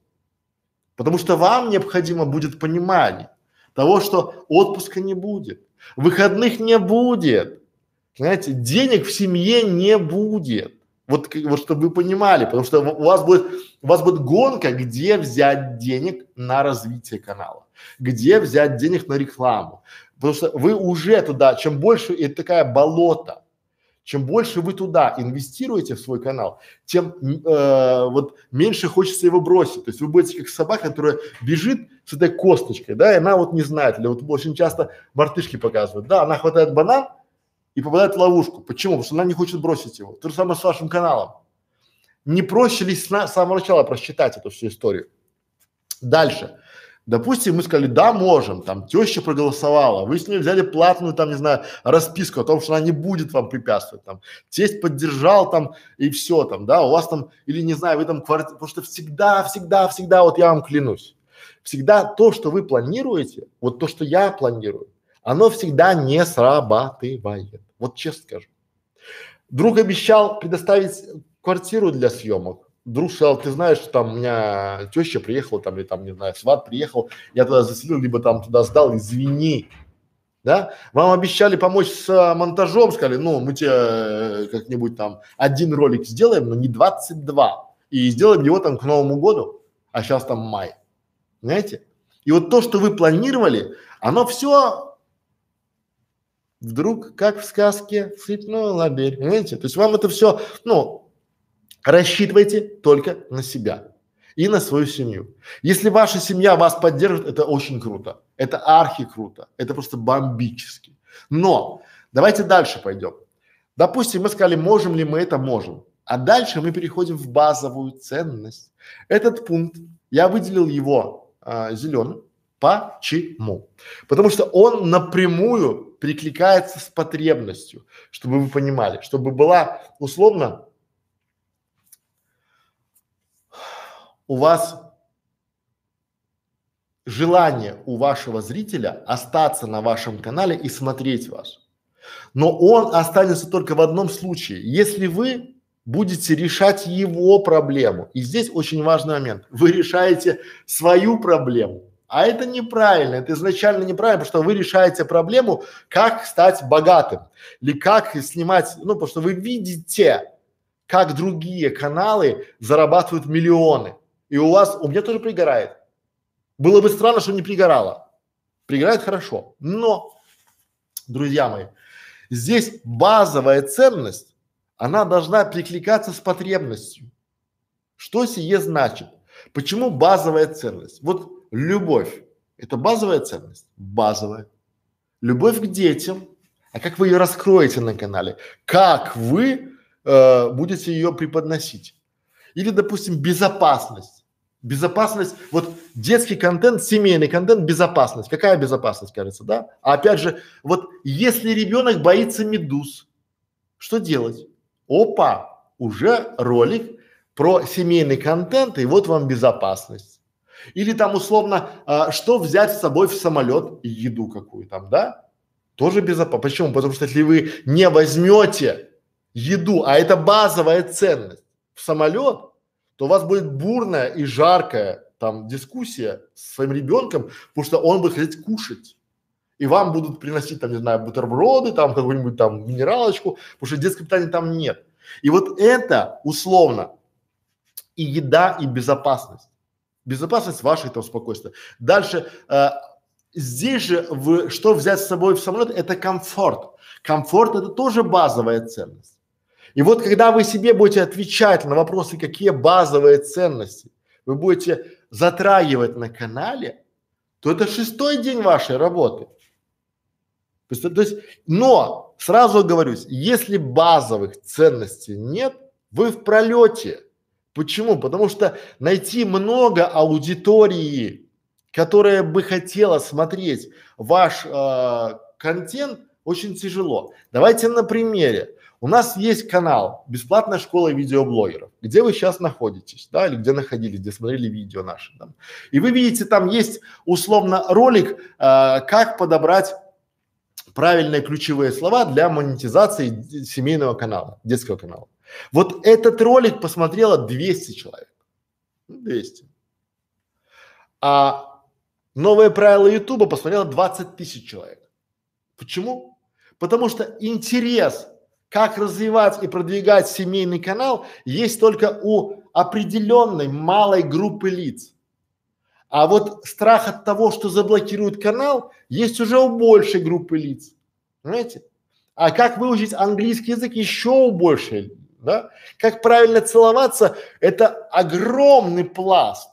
Потому что вам необходимо будет понимание того, что отпуска не будет, выходных не будет, знаете, денег в семье не будет. Вот, вот чтобы вы понимали, потому что у вас будет, у вас будет гонка, где взять денег на развитие канала, где взять денег на рекламу, потому что вы уже туда, чем больше это такая болото, чем больше вы туда инвестируете в свой канал, тем э, вот меньше хочется его бросить. То есть вы будете как собака, которая бежит с этой косточкой, да, и она вот не знает, или вот очень часто мартышки показывают, да, она хватает банан, и попадает в ловушку. Почему? Потому что она не хочет бросить его. То же самое с вашим каналом. Не проще ли с, на, с самого начала просчитать эту всю историю? Дальше. Допустим, мы сказали, да, можем, там, теща проголосовала, вы с ней взяли платную, там, не знаю, расписку о том, что она не будет вам препятствовать, там, тесть поддержал, там, и все, там, да, у вас там, или, не знаю, вы там квартиру, потому что всегда, всегда, всегда, вот я вам клянусь, всегда то, что вы планируете, вот то, что я планирую, оно всегда не срабатывает. Вот честно скажу. Друг обещал предоставить квартиру для съемок. Друг сказал, ты знаешь, что там у меня теща приехала, там, или там, не знаю, сват приехал, я туда заселил, либо там туда сдал, извини. Да? Вам обещали помочь с а, монтажом, сказали, ну, мы тебе э, как-нибудь там один ролик сделаем, но не 22. И сделаем его там к Новому году, а сейчас там май. Знаете? И вот то, что вы планировали, оно все вдруг, как в сказке, сыпнула дверь, понимаете? То есть вам это все, ну, рассчитывайте только на себя и на свою семью. Если ваша семья вас поддержит, это очень круто, это архи круто, это просто бомбически. Но давайте дальше пойдем. Допустим, мы сказали, можем ли мы это, можем. А дальше мы переходим в базовую ценность. Этот пункт, я выделил его а, зеленым. Почему? Потому что он напрямую перекликается с потребностью, чтобы вы понимали, чтобы была условно у вас желание у вашего зрителя остаться на вашем канале и смотреть вас. Но он останется только в одном случае, если вы будете решать его проблему. И здесь очень важный момент. Вы решаете свою проблему, а это неправильно, это изначально неправильно, потому что вы решаете проблему, как стать богатым или как снимать, ну, потому что вы видите, как другие каналы зарабатывают миллионы. И у вас, у меня тоже пригорает. Было бы странно, что не пригорало. Пригорает хорошо. Но, друзья мои, здесь базовая ценность, она должна перекликаться с потребностью. Что сие значит? Почему базовая ценность? Вот любовь – это базовая ценность? Базовая. Любовь к детям. А как вы ее раскроете на канале? Как вы э, будете ее преподносить? Или, допустим, безопасность. Безопасность, вот детский контент, семейный контент, безопасность. Какая безопасность, кажется, да? А опять же, вот если ребенок боится медуз, что делать? Опа, уже ролик про семейный контент, и вот вам безопасность. Или там условно, а, что взять с собой в самолет, еду какую там, да? Тоже безопасно. Почему? Потому что если вы не возьмете еду, а это базовая ценность в самолет, то у вас будет бурная и жаркая там дискуссия с своим ребенком, потому что он будет хотеть кушать. И вам будут приносить там, не знаю, бутерброды, там какую-нибудь там минералочку, потому что детского питания там нет. И вот это условно и еда, и безопасность безопасность вашей там спокойствия. Дальше, э, здесь же вы, что взять с собой в самолет, это комфорт. Комфорт это тоже базовая ценность. И вот когда вы себе будете отвечать на вопросы, какие базовые ценности вы будете затрагивать на канале, то это шестой день вашей работы. То есть, то есть, но сразу говорюсь, если базовых ценностей нет, вы в пролете. Почему? Потому что найти много аудитории, которая бы хотела смотреть ваш э, контент, очень тяжело. Давайте на примере. У нас есть канал «Бесплатная школа видеоблогеров», где вы сейчас находитесь, да, или где находились, где смотрели видео наши. Да. И вы видите, там есть условно ролик, э, как подобрать правильные ключевые слова для монетизации семейного канала, детского канала. Вот этот ролик посмотрело 200 человек. 200. Ну, а новые правила Ютуба посмотрело 20 тысяч человек. Почему? Потому что интерес, как развивать и продвигать семейный канал, есть только у определенной малой группы лиц. А вот страх от того, что заблокируют канал, есть уже у большей группы лиц. Понимаете? А как выучить английский язык еще у большей, да? Как правильно целоваться, это огромный пласт.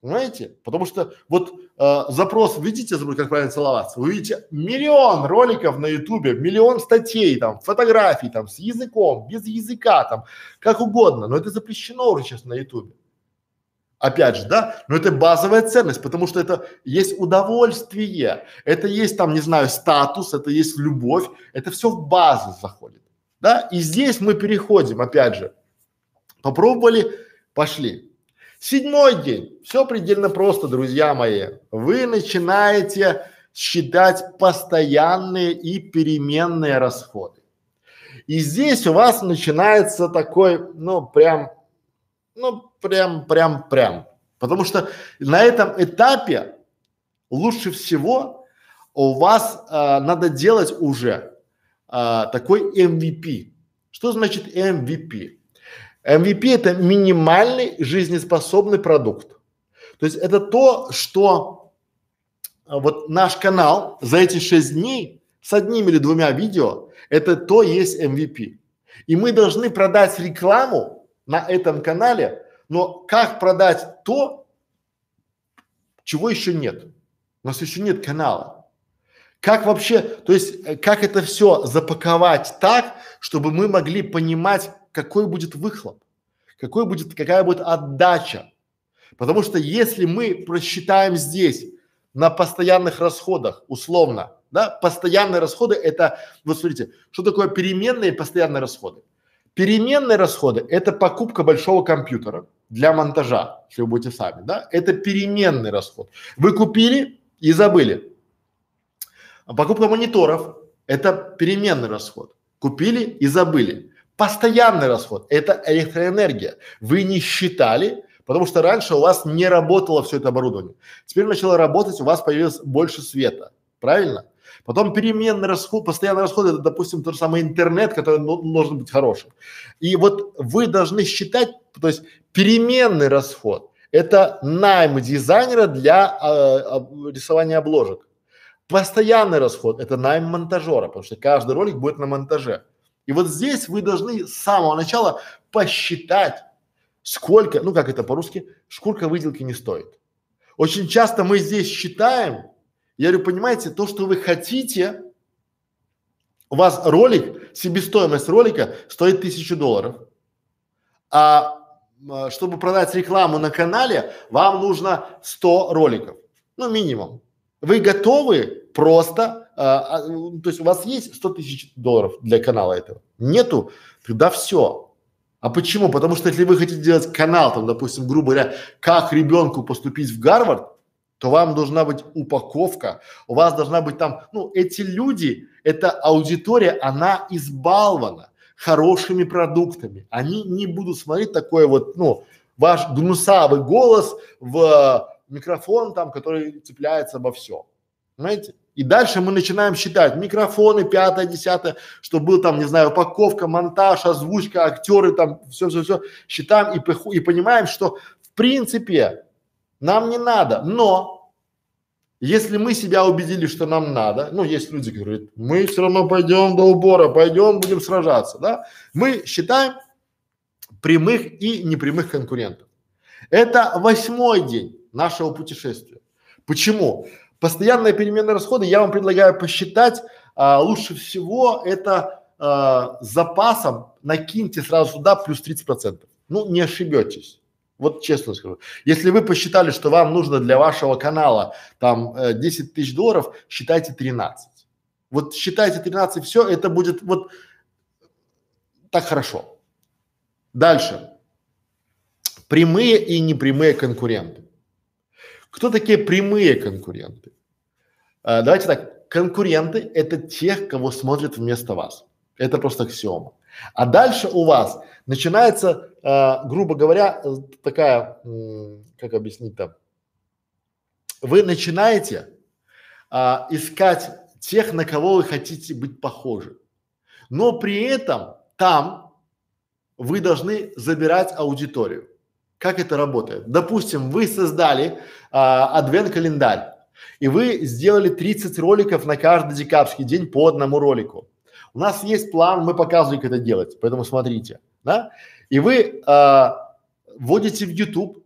Понимаете? Потому что вот э, запрос, видите, как правильно целоваться, вы видите миллион роликов на ютубе, миллион статей, там, фотографий, там, с языком, без языка, там, как угодно, но это запрещено уже сейчас на ютубе. Опять же, да, но это базовая ценность, потому что это есть удовольствие, это есть там, не знаю, статус, это есть любовь, это все в базу заходит, да, и здесь мы переходим, опять же, попробовали, пошли. Седьмой день, все предельно просто, друзья мои, вы начинаете считать постоянные и переменные расходы. И здесь у вас начинается такой, ну, прям ну, прям, прям, прям. Потому что на этом этапе лучше всего у вас а, надо делать уже а, такой MVP. Что значит MVP? MVP это минимальный жизнеспособный продукт. То есть это то, что а, вот наш канал за эти шесть дней с одним или двумя видео, это то есть MVP. И мы должны продать рекламу на этом канале, но как продать то, чего еще нет? У нас еще нет канала. Как вообще, то есть, э, как это все запаковать так, чтобы мы могли понимать, какой будет выхлоп, какой будет, какая будет отдача. Потому что если мы просчитаем здесь на постоянных расходах, условно, да, постоянные расходы это, вот смотрите, что такое переменные постоянные расходы? Переменные расходы – это покупка большого компьютера для монтажа, если вы будете сами, да? Это переменный расход. Вы купили и забыли. Покупка мониторов – это переменный расход. Купили и забыли. Постоянный расход – это электроэнергия. Вы не считали, потому что раньше у вас не работало все это оборудование. Теперь начало работать, у вас появилось больше света. Правильно? Потом переменный расход, постоянный расход, это, допустим, тот же самый интернет, который ну, должен быть хорошим. И вот вы должны считать, то есть переменный расход – это найм дизайнера для э, рисования обложек. Постоянный расход – это найм монтажера, потому что каждый ролик будет на монтаже. И вот здесь вы должны с самого начала посчитать, сколько, ну как это по-русски, шкурка выделки не стоит. Очень часто мы здесь считаем, я говорю, понимаете, то, что вы хотите, у вас ролик, себестоимость ролика стоит тысячу долларов, а, а чтобы продать рекламу на канале, вам нужно 100 роликов, ну минимум. Вы готовы просто, а, а, то есть у вас есть 100 тысяч долларов для канала этого? Нету? Тогда все. А почему? Потому что если вы хотите делать канал, там, допустим, грубо говоря, как ребенку поступить в Гарвард, то вам должна быть упаковка, у вас должна быть там, ну, эти люди, эта аудитория, она избалована хорошими продуктами. Они не будут смотреть такое вот, ну, ваш гнусавый голос в микрофон там, который цепляется обо все. Понимаете? И дальше мы начинаем считать микрофоны, пятое, десятое, что был там, не знаю, упаковка, монтаж, озвучка, актеры там, все-все-все. Считаем и, и понимаем, что в принципе нам не надо, но если мы себя убедили, что нам надо, ну, есть люди, которые говорят, мы все равно пойдем до убора, пойдем, будем сражаться, да, мы считаем прямых и непрямых конкурентов. Это восьмой день нашего путешествия. Почему? Постоянные переменные расходы я вам предлагаю посчитать, а, лучше всего это а, запасом накиньте сразу сюда плюс 30 процентов. Ну, не ошибетесь. Вот честно скажу. Если вы посчитали, что вам нужно для вашего канала там э, 10 тысяч долларов, считайте 13. Вот считайте 13, все, это будет вот так хорошо. Дальше. Прямые и непрямые конкуренты. Кто такие прямые конкуренты? А, давайте так. Конкуренты – это тех, кого смотрят вместо вас. Это просто аксиома. А дальше у вас начинается, э, грубо говоря, э, такая, как объяснить-то, вы начинаете э, искать тех, на кого вы хотите быть похожи. Но при этом там вы должны забирать аудиторию. Как это работает? Допустим, вы создали а, адвент-календарь, и вы сделали 30 роликов на каждый декабрьский день по одному ролику. У нас есть план, мы показываем, как это делать, поэтому смотрите, да? И вы а, вводите в YouTube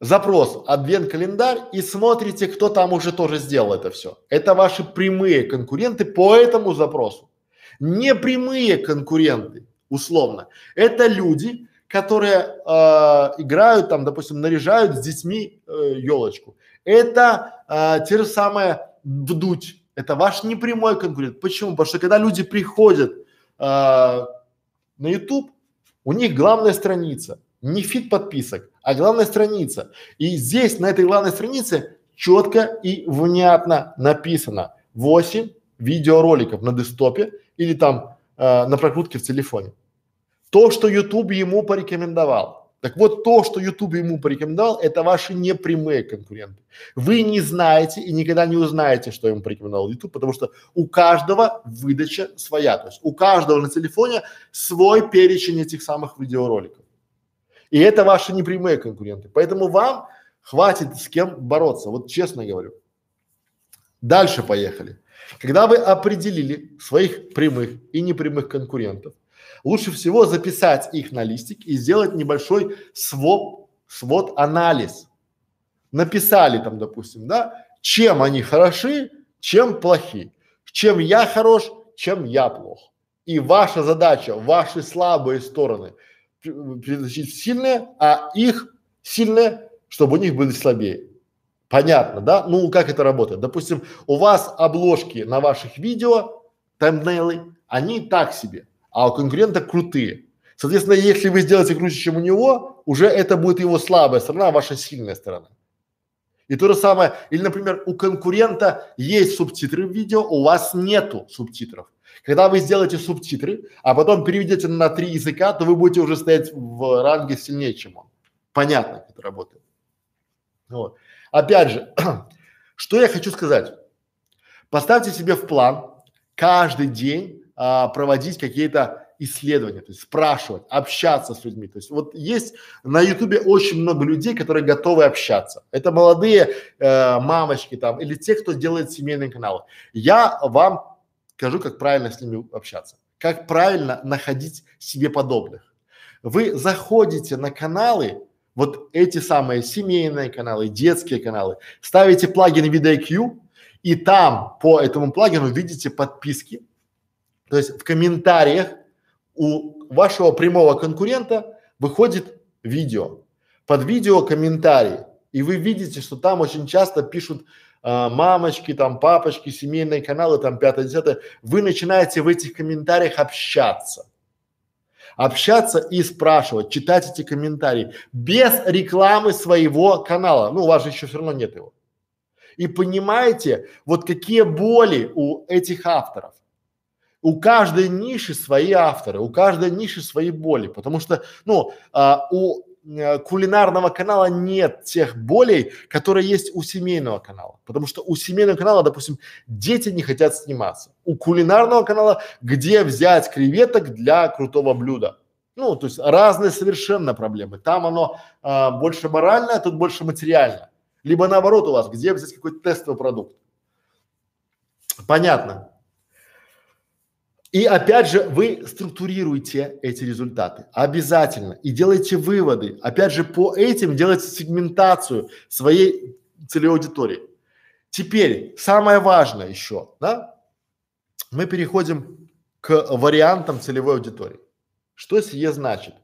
запрос адвент-календарь и смотрите, кто там уже тоже сделал это все. Это ваши прямые конкуренты по этому запросу. Не прямые конкуренты, условно. Это люди, которые э, играют там, допустим, наряжают с детьми э, елочку. Это э, те же самые вдуть. Это ваш непрямой конкурент. Почему? Потому что когда люди приходят э, на YouTube, у них главная страница, не фит подписок, а главная страница. И здесь на этой главной странице четко и внятно написано 8 видеороликов на десктопе или там э, на прокрутке в телефоне. То, что YouTube ему порекомендовал. Так вот, то, что YouTube ему порекомендовал, это ваши непрямые конкуренты. Вы не знаете и никогда не узнаете, что ему порекомендовал YouTube, потому что у каждого выдача своя. То есть у каждого на телефоне свой перечень этих самых видеороликов. И это ваши непрямые конкуренты. Поэтому вам хватит с кем бороться. Вот честно говорю. Дальше поехали. Когда вы определили своих прямых и непрямых конкурентов, лучше всего записать их на листик и сделать небольшой своп, свод анализ. Написали там, допустим, да, чем они хороши, чем плохи, чем я хорош, чем я плох. И ваша задача, ваши слабые стороны превзначить сильные, а их сильные, чтобы у них были слабее. Понятно, да? Ну, как это работает? Допустим, у вас обложки на ваших видео, таймнейлы, они так себе а у конкурента крутые. Соответственно, если вы сделаете круче, чем у него, уже это будет его слабая сторона, а ваша сильная сторона. И то же самое, или, например, у конкурента есть субтитры в видео, у вас нету субтитров. Когда вы сделаете субтитры, а потом переведете на три языка, то вы будете уже стоять в ранге сильнее, чем он. Понятно, как это работает. Вот. Опять же, что я хочу сказать. Поставьте себе в план каждый день а, проводить какие-то исследования, то есть спрашивать, общаться с людьми. То есть вот есть на Ютубе очень много людей, которые готовы общаться. Это молодые э, мамочки там или те, кто делает семейные каналы. Я вам скажу, как правильно с ними общаться, как правильно находить себе подобных. Вы заходите на каналы, вот эти самые семейные каналы, детские каналы, ставите плагин VidIQ и там по этому плагину видите подписки, то есть в комментариях у вашего прямого конкурента выходит видео. Под видео комментарий. И вы видите, что там очень часто пишут а, мамочки, там папочки, семейные каналы, там пятое, десятое. Вы начинаете в этих комментариях общаться. Общаться и спрашивать, читать эти комментарии без рекламы своего канала. Ну, у вас же еще все равно нет его. И понимаете, вот какие боли у этих авторов. У каждой ниши свои авторы, у каждой ниши свои боли, потому что, ну, а, у а, кулинарного канала нет тех болей, которые есть у семейного канала, потому что у семейного канала, допустим, дети не хотят сниматься. У кулинарного канала где взять креветок для крутого блюда? Ну, то есть разные совершенно проблемы. Там оно а, больше моральное, тут больше материально. Либо наоборот у вас, где взять какой-то тестовый продукт. Понятно. И опять же, вы структурируете эти результаты обязательно и делаете выводы. Опять же, по этим делайте сегментацию своей целевой аудитории. Теперь самое важное еще, да? Мы переходим к вариантам целевой аудитории. Что сие значит?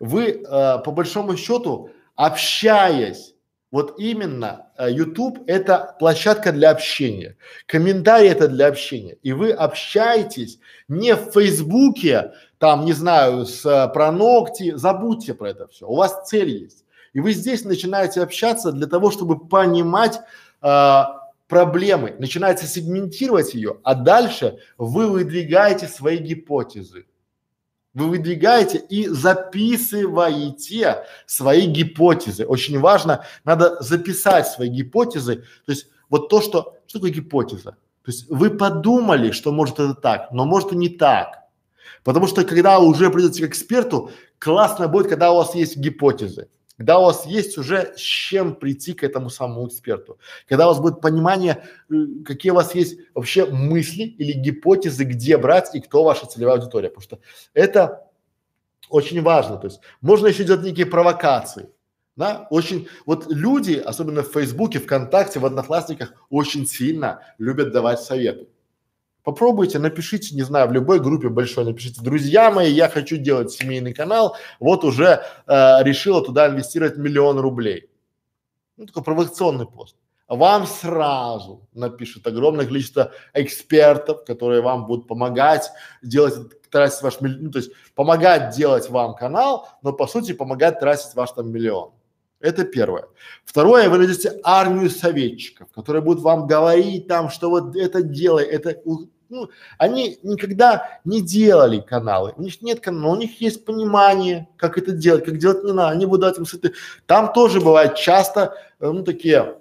Вы э, по большому счету, общаясь вот именно э, YouTube это площадка для общения, комментарии это для общения, и вы общаетесь не в Фейсбуке, там не знаю, с э, про ногти, забудьте про это все. У вас цель есть, и вы здесь начинаете общаться для того, чтобы понимать э, проблемы, начинаете сегментировать ее, а дальше вы выдвигаете свои гипотезы. Вы выдвигаете и записываете свои гипотезы. Очень важно, надо записать свои гипотезы. То есть вот то, что, что такое гипотеза? То есть вы подумали, что может это так, но может и не так. Потому что когда вы уже придете к эксперту, классно будет, когда у вас есть гипотезы, когда у вас есть уже с чем прийти к этому самому эксперту, когда у вас будет понимание, какие у вас есть вообще мысли или гипотезы, где брать и кто ваша целевая аудитория, потому что это очень важно. То есть можно еще делать некие провокации. Да, очень, вот люди, особенно в Фейсбуке, ВКонтакте, в Одноклассниках, очень сильно любят давать советы. Попробуйте, напишите, не знаю, в любой группе большой, напишите, друзья мои, я хочу делать семейный канал, вот уже э, решила туда инвестировать миллион рублей. Ну, такой провокационный пост. Вам сразу напишет огромное количество экспертов, которые вам будут помогать делать, тратить ваш, ну, то есть помогать делать вам канал, но по сути помогать тратить ваш там миллион. Это первое. Второе, вы найдете армию советчиков, которые будут вам говорить там, что вот это делай, это ну, они никогда не делали каналы, у них нет канала, у них есть понимание, как это делать, как делать не надо, они будут этим сыты. Там тоже бывает часто, э, ну, такие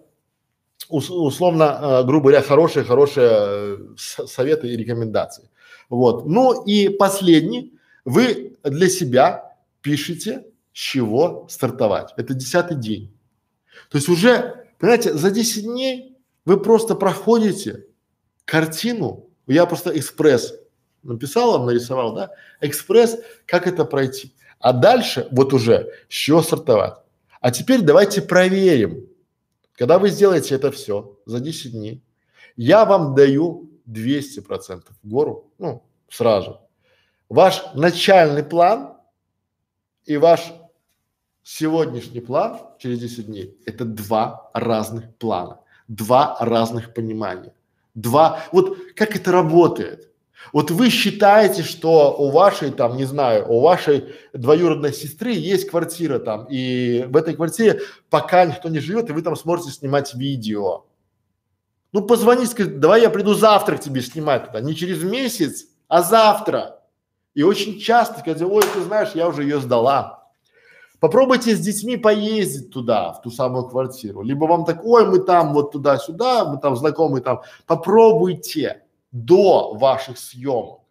ус, условно, э, грубо говоря, хорошие, хорошие э, советы и рекомендации. Вот. Ну и последний, вы для себя пишете с чего стартовать. Это десятый день. То есть уже, понимаете, за 10 дней вы просто проходите картину, я просто экспресс написал нарисовал, да, экспресс, как это пройти. А дальше вот уже с чего стартовать. А теперь давайте проверим. Когда вы сделаете это все за 10 дней, я вам даю 200 процентов гору, ну, сразу. Ваш начальный план и ваш сегодняшний план через 10 дней – это два разных плана, два разных понимания, два, вот как это работает. Вот вы считаете, что у вашей там, не знаю, у вашей двоюродной сестры есть квартира там, и в этой квартире пока никто не живет, и вы там сможете снимать видео. Ну позвони, скажи, давай я приду завтра к тебе снимать туда, не через месяц, а завтра. И очень часто сказать, ой, ты знаешь, я уже ее сдала. Попробуйте с детьми поездить туда, в ту самую квартиру. Либо вам так, ой, мы там вот туда-сюда, мы там знакомые там. Попробуйте до ваших съемок.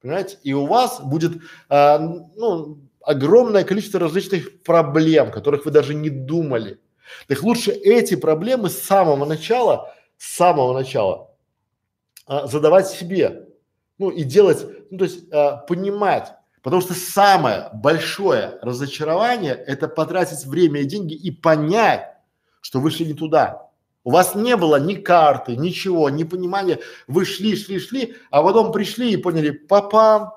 Понимаете? И у вас будет, а, ну, огромное количество различных проблем, которых вы даже не думали. Так лучше эти проблемы с самого начала, с самого начала а, задавать себе. Ну и делать, ну то есть а, понимать, Потому что самое большое разочарование – это потратить время и деньги и понять, что вы шли не туда. У вас не было ни карты, ничего, ни понимания. Вы шли, шли, шли, а потом пришли и поняли, папам.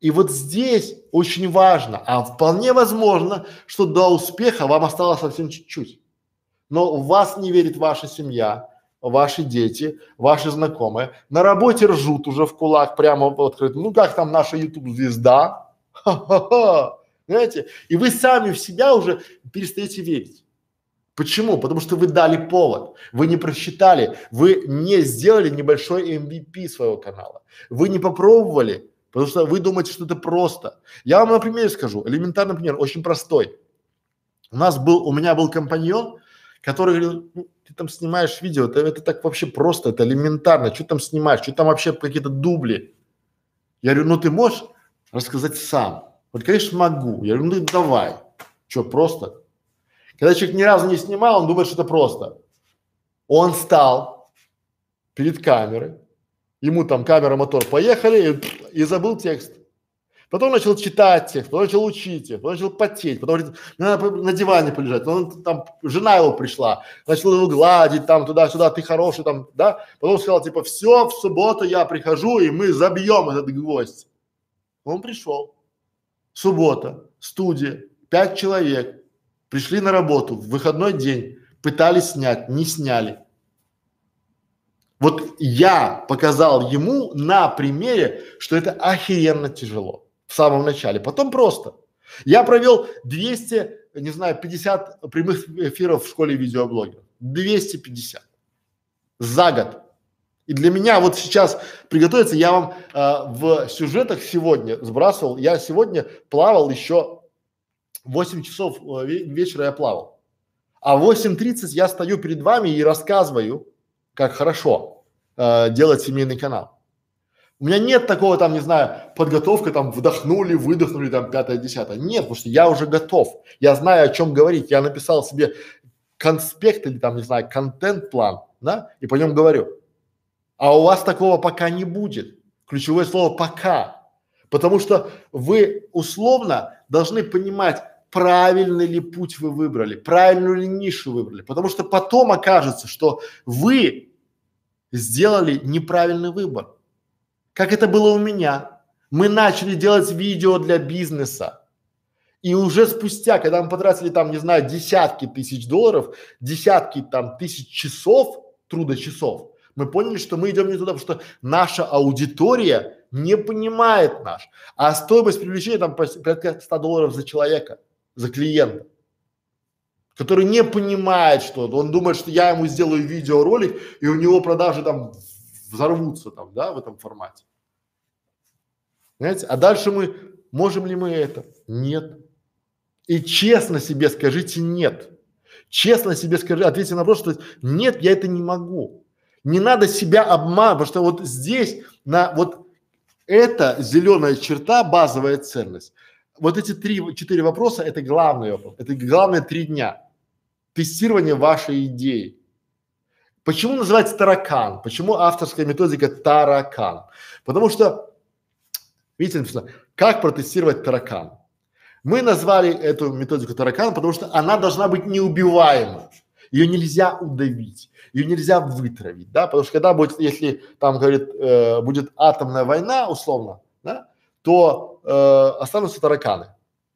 И вот здесь очень важно, а вполне возможно, что до успеха вам осталось совсем чуть-чуть. Но в вас не верит ваша семья, ваши дети, ваши знакомые на работе ржут уже в кулак прямо открыто. Ну как там наша YouTube звезда? Ха-ха-ха. Знаете? И вы сами в себя уже перестаете верить. Почему? Потому что вы дали повод, вы не просчитали, вы не сделали небольшой MVP своего канала, вы не попробовали, потому что вы думаете, что это просто. Я вам на примере скажу, элементарный пример, очень простой. У нас был, у меня был компаньон, который говорил, ну, ты там снимаешь видео, это, это так вообще просто, это элементарно, что там снимаешь, что там вообще какие-то дубли. Я говорю, ну ты можешь рассказать сам? Вот, конечно, могу. Я говорю, ну давай. Что, просто? Когда человек ни разу не снимал, он думает, что это просто. Он стал перед камерой, ему там камера, мотор, поехали и, и забыл текст. Потом начал читать текст, потом начал учить их, потом начал потеть, потом говорит, надо на диване полежать, потом там жена его пришла, начал его гладить там туда-сюда, ты хороший там, да, потом сказал типа, все, в субботу я прихожу и мы забьем этот гвоздь. Он пришел, суббота, студия, пять человек, пришли на работу в выходной день, пытались снять, не сняли. Вот я показал ему на примере, что это охеренно тяжело в самом начале, потом просто. Я провел 200, не знаю, 50 прямых эфиров в школе видеоблогеров. 250 за год. И для меня вот сейчас приготовиться, я вам э, в сюжетах сегодня сбрасывал, я сегодня плавал еще 8 часов э, вечера я плавал. А в 8.30 я стою перед вами и рассказываю как хорошо э, делать семейный канал. У меня нет такого там, не знаю, подготовка там вдохнули, выдохнули там пятое, десятое. Нет, потому что я уже готов. Я знаю, о чем говорить. Я написал себе конспект или там, не знаю, контент-план, да, и по нем говорю. А у вас такого пока не будет. Ключевое слово пока. Потому что вы условно должны понимать, правильный ли путь вы выбрали, правильную ли нишу выбрали. Потому что потом окажется, что вы сделали неправильный выбор. Как это было у меня. Мы начали делать видео для бизнеса. И уже спустя, когда мы потратили там, не знаю, десятки тысяч долларов, десятки там тысяч часов, труда часов, мы поняли, что мы идем не туда, потому что наша аудитория не понимает наш. А стоимость привлечения там порядка 100 долларов за человека, за клиента, который не понимает что Он думает, что я ему сделаю видеоролик, и у него продажи там взорвутся там, да, в этом формате. Понимаете? А дальше мы, можем ли мы это? Нет. И честно себе скажите нет. Честно себе скажи, ответьте на вопрос, что нет, я это не могу. Не надо себя обманывать, потому что вот здесь, на вот эта зеленая черта, базовая ценность. Вот эти три, четыре вопроса – это главный вопрос. Это главные три дня. Тестирование вашей идеи. Почему называется таракан? Почему авторская методика таракан? Потому что, видите, написано, как протестировать таракан. Мы назвали эту методику таракан, потому что она должна быть неубиваемой. Ее нельзя удавить, ее нельзя вытравить, да, потому что когда будет, если там говорит, э, будет атомная война, условно, да, то э, останутся тараканы.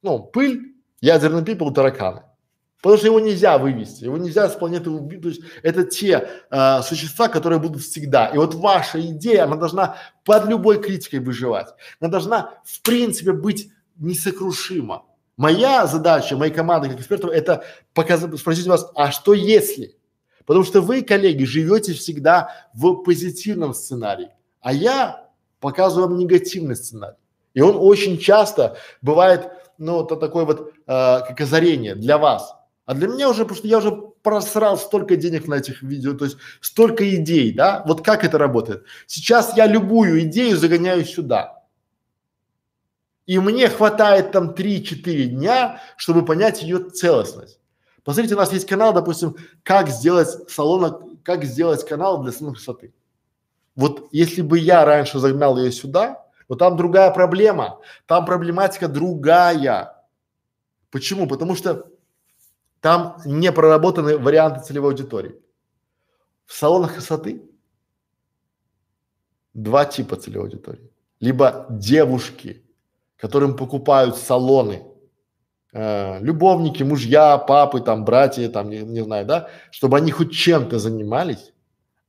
Ну, пыль, ядерный пепел, тараканы. Потому что его нельзя вывести, его нельзя с планеты убить. То есть это те э, существа, которые будут всегда. И вот ваша идея, она должна под любой критикой выживать. Она должна в принципе быть несокрушима. Моя задача, моей команды как экспертов, это показать, спросить вас, а что если? Потому что вы, коллеги, живете всегда в позитивном сценарии, а я показываю вам негативный сценарий. И он очень часто бывает, ну, это такое вот, э, как озарение для вас. А для меня уже, потому что я уже просрал столько денег на этих видео, то есть столько идей, да? Вот как это работает? Сейчас я любую идею загоняю сюда. И мне хватает там 3-4 дня, чтобы понять ее целостность. Посмотрите, у нас есть канал, допустим, как сделать салон, как сделать канал для салона красоты. Вот если бы я раньше загнал ее сюда, но там другая проблема, там проблематика другая. Почему? Потому что там не проработаны варианты целевой аудитории. В салонах красоты два типа целевой аудитории. Либо девушки, которым покупают салоны, э, любовники, мужья, папы, там, братья, там, не, не знаю, да, чтобы они хоть чем-то занимались.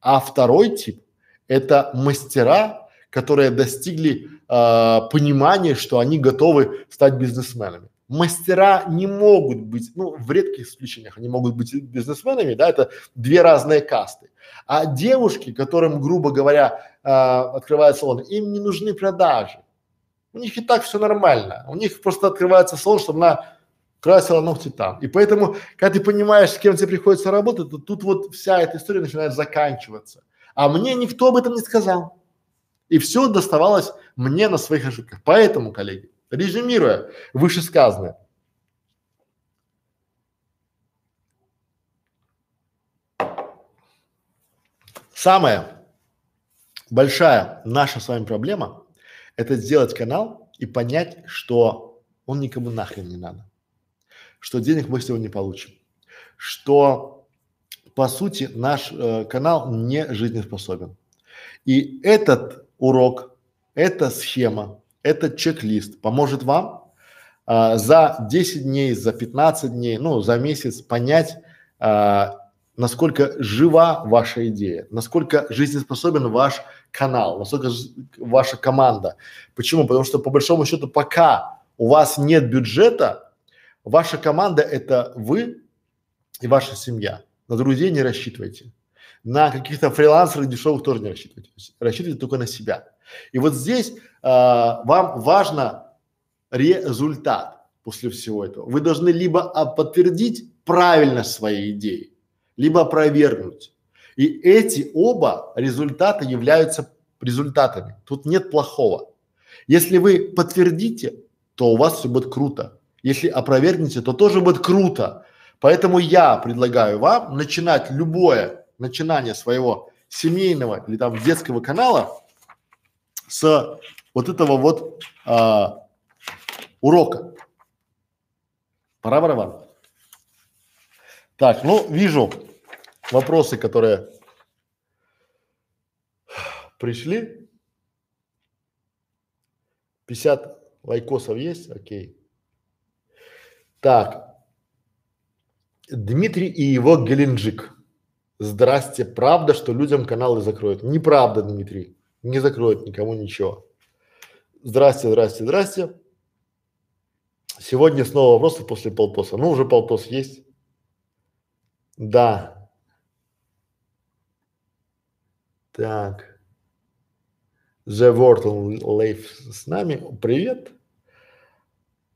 А второй тип – это мастера, которые достигли э, понимания, что они готовы стать бизнесменами. Мастера не могут быть, ну, в редких исключениях они могут быть бизнесменами, да, это две разные касты. А девушки, которым, грубо говоря, э, открывают салон, им не нужны продажи. У них и так все нормально. У них просто открывается салон, чтобы она красила ногти там. И поэтому, когда ты понимаешь, с кем тебе приходится работать, то тут вот вся эта история начинает заканчиваться. А мне никто об этом не сказал. И все доставалось мне на своих ошибках. Поэтому, коллеги, резюмируя вышесказанное, самая большая наша с вами проблема это сделать канал и понять, что он никому нахрен не надо, что денег мы с не получим, что по сути наш э, канал не жизнеспособен. И этот урок, эта схема, этот чек-лист поможет вам э, за 10 дней, за 15 дней, ну за месяц понять, э, насколько жива ваша идея, насколько жизнеспособен ваш канал, насколько ваша команда. Почему? Потому что по большому счету, пока у вас нет бюджета, ваша команда это вы и ваша семья. На друзей не рассчитывайте. На каких-то фрилансеров дешевых тоже не рассчитывайте. Рассчитывайте только на себя. И вот здесь а, вам важно результат после всего этого. Вы должны либо подтвердить правильность своей идеи, либо опровергнуть. И эти оба результата являются результатами. Тут нет плохого. Если вы подтвердите, то у вас все будет круто. Если опровергнете, то тоже будет круто. Поэтому я предлагаю вам начинать любое начинание своего семейного или там детского канала с вот этого вот а, урока. Пора барабан. Так, ну вижу вопросы, которые пришли. 50 лайкосов есть? Окей. Так. Дмитрий и его Геленджик. Здрасте. Правда, что людям каналы закроют? Неправда, Дмитрий. Не закроют никому ничего. Здрасте, здрасте, здрасте. Сегодня снова вопросы после полтоса. Ну, уже полтос есть. Да. Так. The World Life с нами. Привет.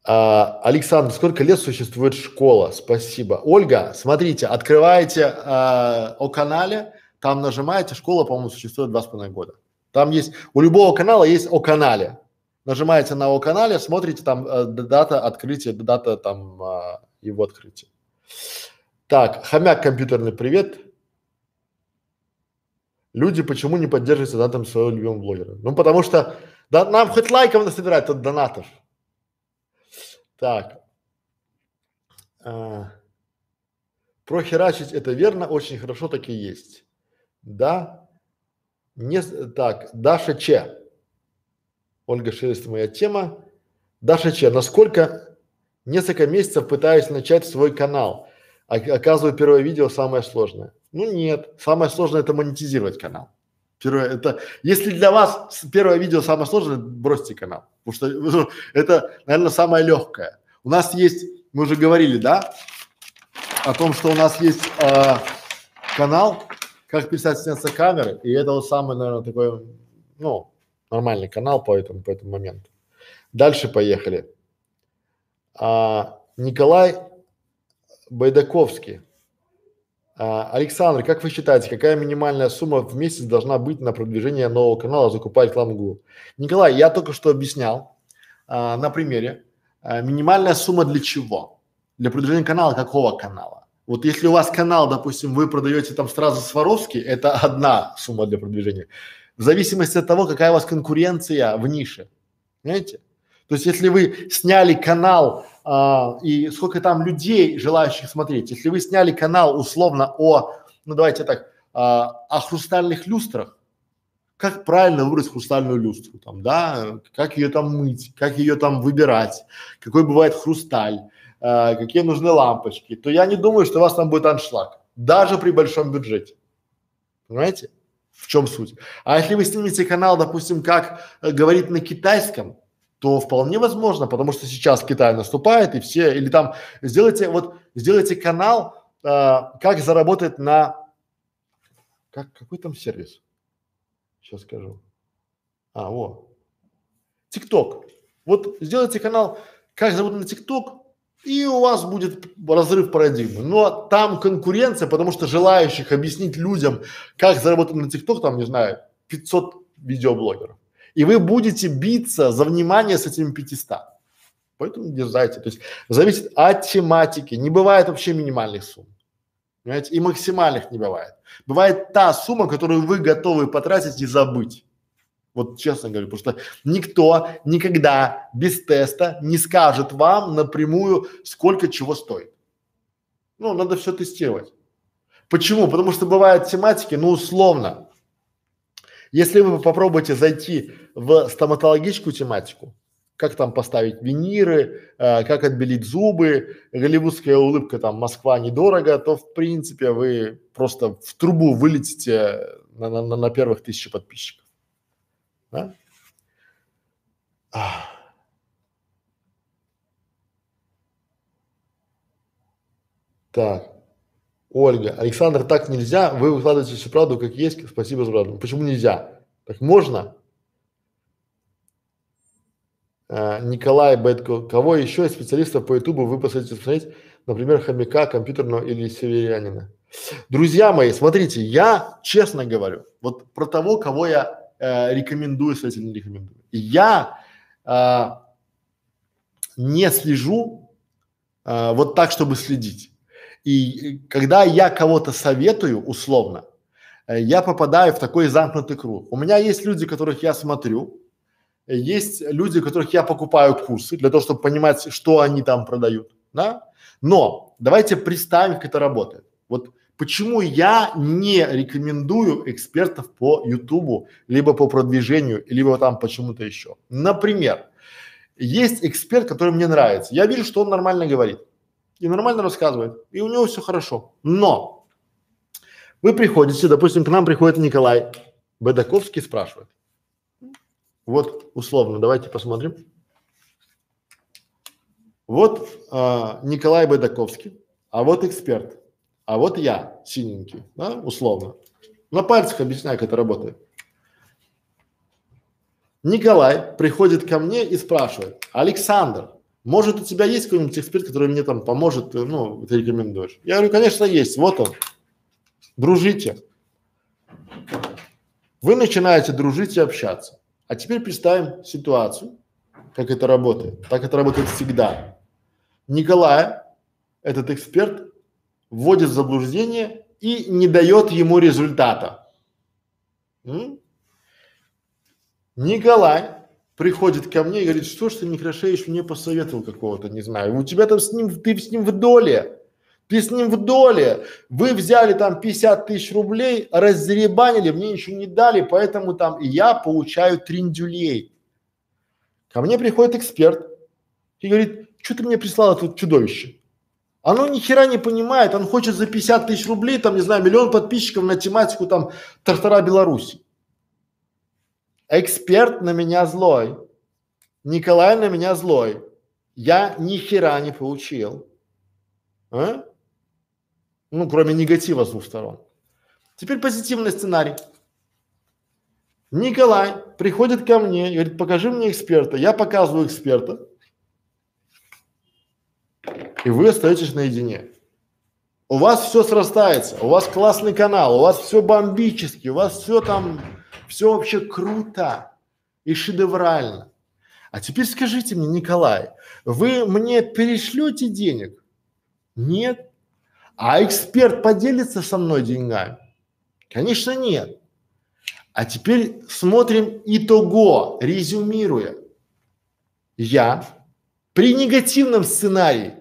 А, Александр, сколько лет существует школа? Спасибо. Ольга, смотрите, открываете а, о канале, там нажимаете, школа, по-моему, существует два с половиной года. Там есть, у любого канала есть о канале. Нажимаете на о канале, смотрите там э, дата открытия, дата там э, его открытия. Так, хомяк компьютерный привет. Люди почему не поддерживают донатом своего любимого блогера? Ну, потому что да, нам хоть лайков насобирать от донатов. Так. А, прохерачить это верно, очень хорошо так и есть. Да. Не, так, Даша Че. Ольга Шелест, моя тема. Даша Че, насколько несколько месяцев пытаюсь начать свой канал, а, оказываю первое видео самое сложное. Ну нет, самое сложное это монетизировать канал. Первое, это, если для вас первое видео самое сложное, бросьте канал, потому что ну, это, наверное, самое легкое. У нас есть, мы уже говорили, да, о том, что у нас есть э, канал, как писать сняться камеры, и это вот самый, наверное, такой, ну, нормальный канал по этому, по этому моменту. Дальше поехали. А, Николай Байдаковский. А, Александр, как вы считаете, какая минимальная сумма в месяц должна быть на продвижение нового канала, закупать рекламу Google? Николай, я только что объяснял а, на примере. А, минимальная сумма для чего? Для продвижения канала какого канала? Вот если у вас канал, допустим, вы продаете там сразу Сваровский, это одна сумма для продвижения. В зависимости от того, какая у вас конкуренция в нише. Понимаете? То есть, если вы сняли канал а, и сколько там людей, желающих смотреть. Если вы сняли канал условно о, ну давайте так, а, о хрустальных люстрах, как правильно выбрать хрустальную люстру, там, да, как ее там мыть, как ее там выбирать, какой бывает хрусталь, а, какие нужны лампочки, то я не думаю, что у вас там будет аншлаг, даже при большом бюджете. Понимаете? В чем суть? А если вы снимете канал, допустим, как э, говорит на китайском, то вполне возможно, потому что сейчас Китай наступает и все, или там сделайте вот сделайте канал, э, как заработать на как какой там сервис? Сейчас скажу. А, вот. ТикТок. Вот сделайте канал, как заработать на ТикТок, и у вас будет разрыв парадигмы. Но там конкуренция, потому что желающих объяснить людям, как заработать на ТикТок, там, не знаю, 500 видеоблогеров и вы будете биться за внимание с этими 500. Поэтому дерзайте. То есть зависит от тематики. Не бывает вообще минимальных сумм. Понимаете? И максимальных не бывает. Бывает та сумма, которую вы готовы потратить и забыть. Вот честно говорю, потому что никто никогда без теста не скажет вам напрямую, сколько чего стоит. Ну, надо все тестировать. Почему? Потому что бывают тематики, ну, условно, если вы попробуете зайти в стоматологическую тематику, как там поставить виниры, э, как отбелить зубы, голливудская улыбка там Москва недорого, то в принципе вы просто в трубу вылетите на, на, на первых тысячи подписчиков. Да? Так. Ольга, Александр, так нельзя, вы выкладываете всю правду как есть, спасибо за правду. Почему нельзя? Так можно? А, Николай Бетко, кого еще из специалистов по ютубу вы посоветуете смотреть например, хомяка, компьютерного или северянина. Друзья мои, смотрите, я честно говорю, вот про того, кого я э, рекомендую, следовательно, не рекомендую. Я э, не слежу э, вот так, чтобы следить. И когда я кого-то советую условно, э, я попадаю в такой замкнутый круг. У меня есть люди, которых я смотрю, есть люди, которых я покупаю курсы для того, чтобы понимать, что они там продают, да? Но давайте представим, как это работает. Вот почему я не рекомендую экспертов по Ютубу, либо по продвижению, либо там почему-то еще. Например, есть эксперт, который мне нравится. Я вижу, что он нормально говорит и нормально рассказывает, и у него все хорошо. Но вы приходите, допустим, к нам приходит Николай Бедаковский, спрашивает. Вот условно, давайте посмотрим. Вот а, Николай Бедаковский, а вот эксперт, а вот я, синенький, да, условно. На пальцах объясняю, как это работает. Николай приходит ко мне и спрашивает, Александр, может у тебя есть какой-нибудь эксперт, который мне там поможет, ну, ты рекомендуешь? Я говорю, конечно, есть, вот он, дружите. Вы начинаете дружить и общаться. А теперь представим ситуацию, как это работает. Так это работает всегда. Николай, этот эксперт, вводит в заблуждение и не дает ему результата. М? Николай приходит ко мне и говорит, что ж ты, Некрашевич, мне посоветовал какого-то, не знаю, у тебя там с ним, ты с ним в доле, ты с ним в доле, вы взяли там 50 тысяч рублей, разребанили, мне ничего не дали, поэтому там я получаю триндюлей. Ко мне приходит эксперт и говорит, что ты мне прислал это чудовище? Оно ни хера не понимает, он хочет за 50 тысяч рублей, там, не знаю, миллион подписчиков на тематику там Тартара Беларуси. Эксперт на меня злой. Николай на меня злой. Я ни хера не получил. А? Ну, кроме негатива с двух сторон. Теперь позитивный сценарий. Николай приходит ко мне и говорит, покажи мне эксперта. Я показываю эксперта. И вы остаетесь наедине. У вас все срастается, у вас классный канал, у вас все бомбически, у вас все там все вообще круто и шедеврально. А теперь скажите мне, Николай, вы мне перешлете денег? Нет. А эксперт поделится со мной деньгами? Конечно, нет. А теперь смотрим итого, резюмируя. Я при негативном сценарии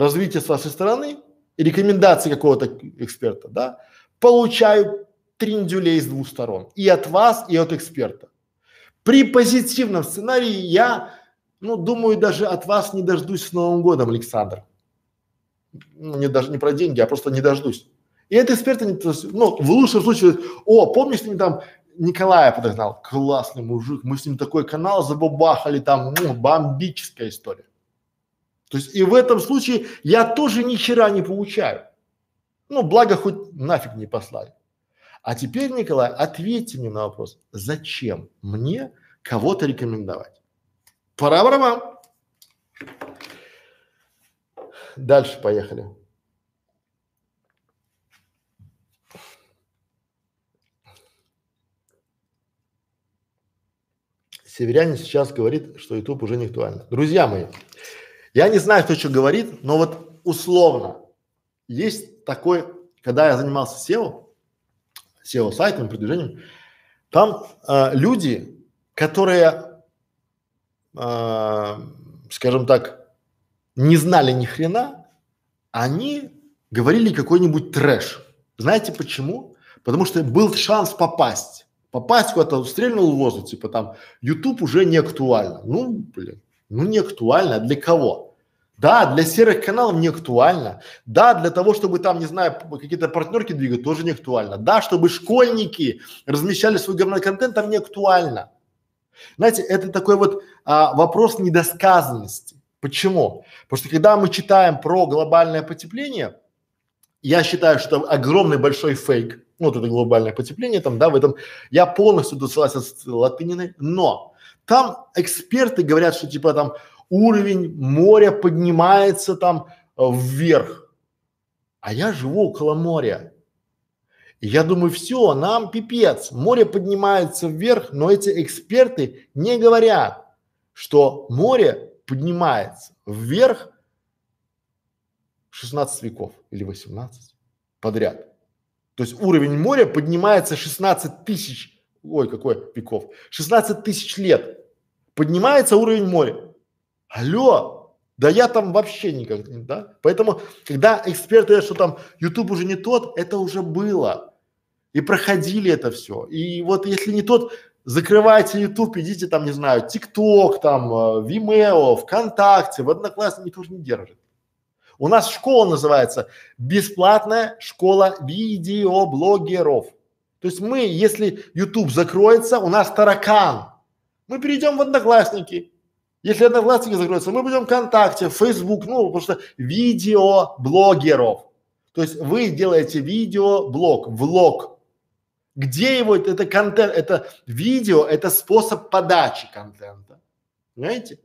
развития с вашей стороны, рекомендации какого-то эксперта, да, получаю триндюлей с двух сторон. И от вас, и от эксперта. При позитивном сценарии я, ну, думаю, даже от вас не дождусь с Новым годом, Александр. Ну, не даже не про деньги, а просто не дождусь. И это эксперты, ну, в лучшем случае, о, помнишь, ты там Николая подогнал? Классный мужик, мы с ним такой канал забабахали, там, ну, бомбическая история. То есть и в этом случае я тоже ни хера не получаю. Ну, благо хоть нафиг не послали. А теперь, Николай, ответьте мне на вопрос, зачем мне кого-то рекомендовать? Пора вам. Дальше поехали. Северянин сейчас говорит, что YouTube уже не актуально. Друзья мои, я не знаю, кто что говорит, но вот условно есть такой, когда я занимался SEO, SEO-сайтом, продвижением, там э, люди, которые, э, скажем так, не знали ни хрена, они говорили какой-нибудь трэш. Знаете почему? Потому что был шанс попасть. Попасть куда-то, стрельнул в воздух, типа там, YouTube уже не актуально. Ну, блин, ну не актуально, а для кого? Да, для серых каналов не актуально. Да, для того, чтобы там, не знаю, какие-то партнерки двигать, тоже не актуально. Да, чтобы школьники размещали свой говной контент, там не актуально. Знаете, это такой вот а, вопрос недосказанности. Почему? Потому что когда мы читаем про глобальное потепление, я считаю, что огромный большой фейк, ну, вот это глобальное потепление там, да, в этом, я полностью согласен с Латыниной, но там эксперты говорят, что типа там уровень моря поднимается там вверх, а я живу около моря. Я думаю, все, нам пипец, море поднимается вверх, но эти эксперты не говорят, что море поднимается вверх 16 веков или 18 подряд. То есть уровень моря поднимается 16 тысяч, ой, какой веков, 16 тысяч лет. Поднимается уровень моря. Алло, да я там вообще никак да? Поэтому, когда эксперты говорят, что там YouTube уже не тот, это уже было. И проходили это все. И вот если не тот, закрывайте YouTube, идите там, не знаю, TikTok, там, э, Vimeo, ВКонтакте, в Одноклассники тоже не держит. У нас школа называется бесплатная школа видеоблогеров. То есть мы, если YouTube закроется, у нас таракан. Мы перейдем в Одноклассники. Если Одноклассники закроются, мы пойдем ВКонтакте, Facebook, ну, потому что видеоблогеров. То есть вы делаете видеоблог, влог. Где его, это контент, это видео, это способ подачи контента. Понимаете?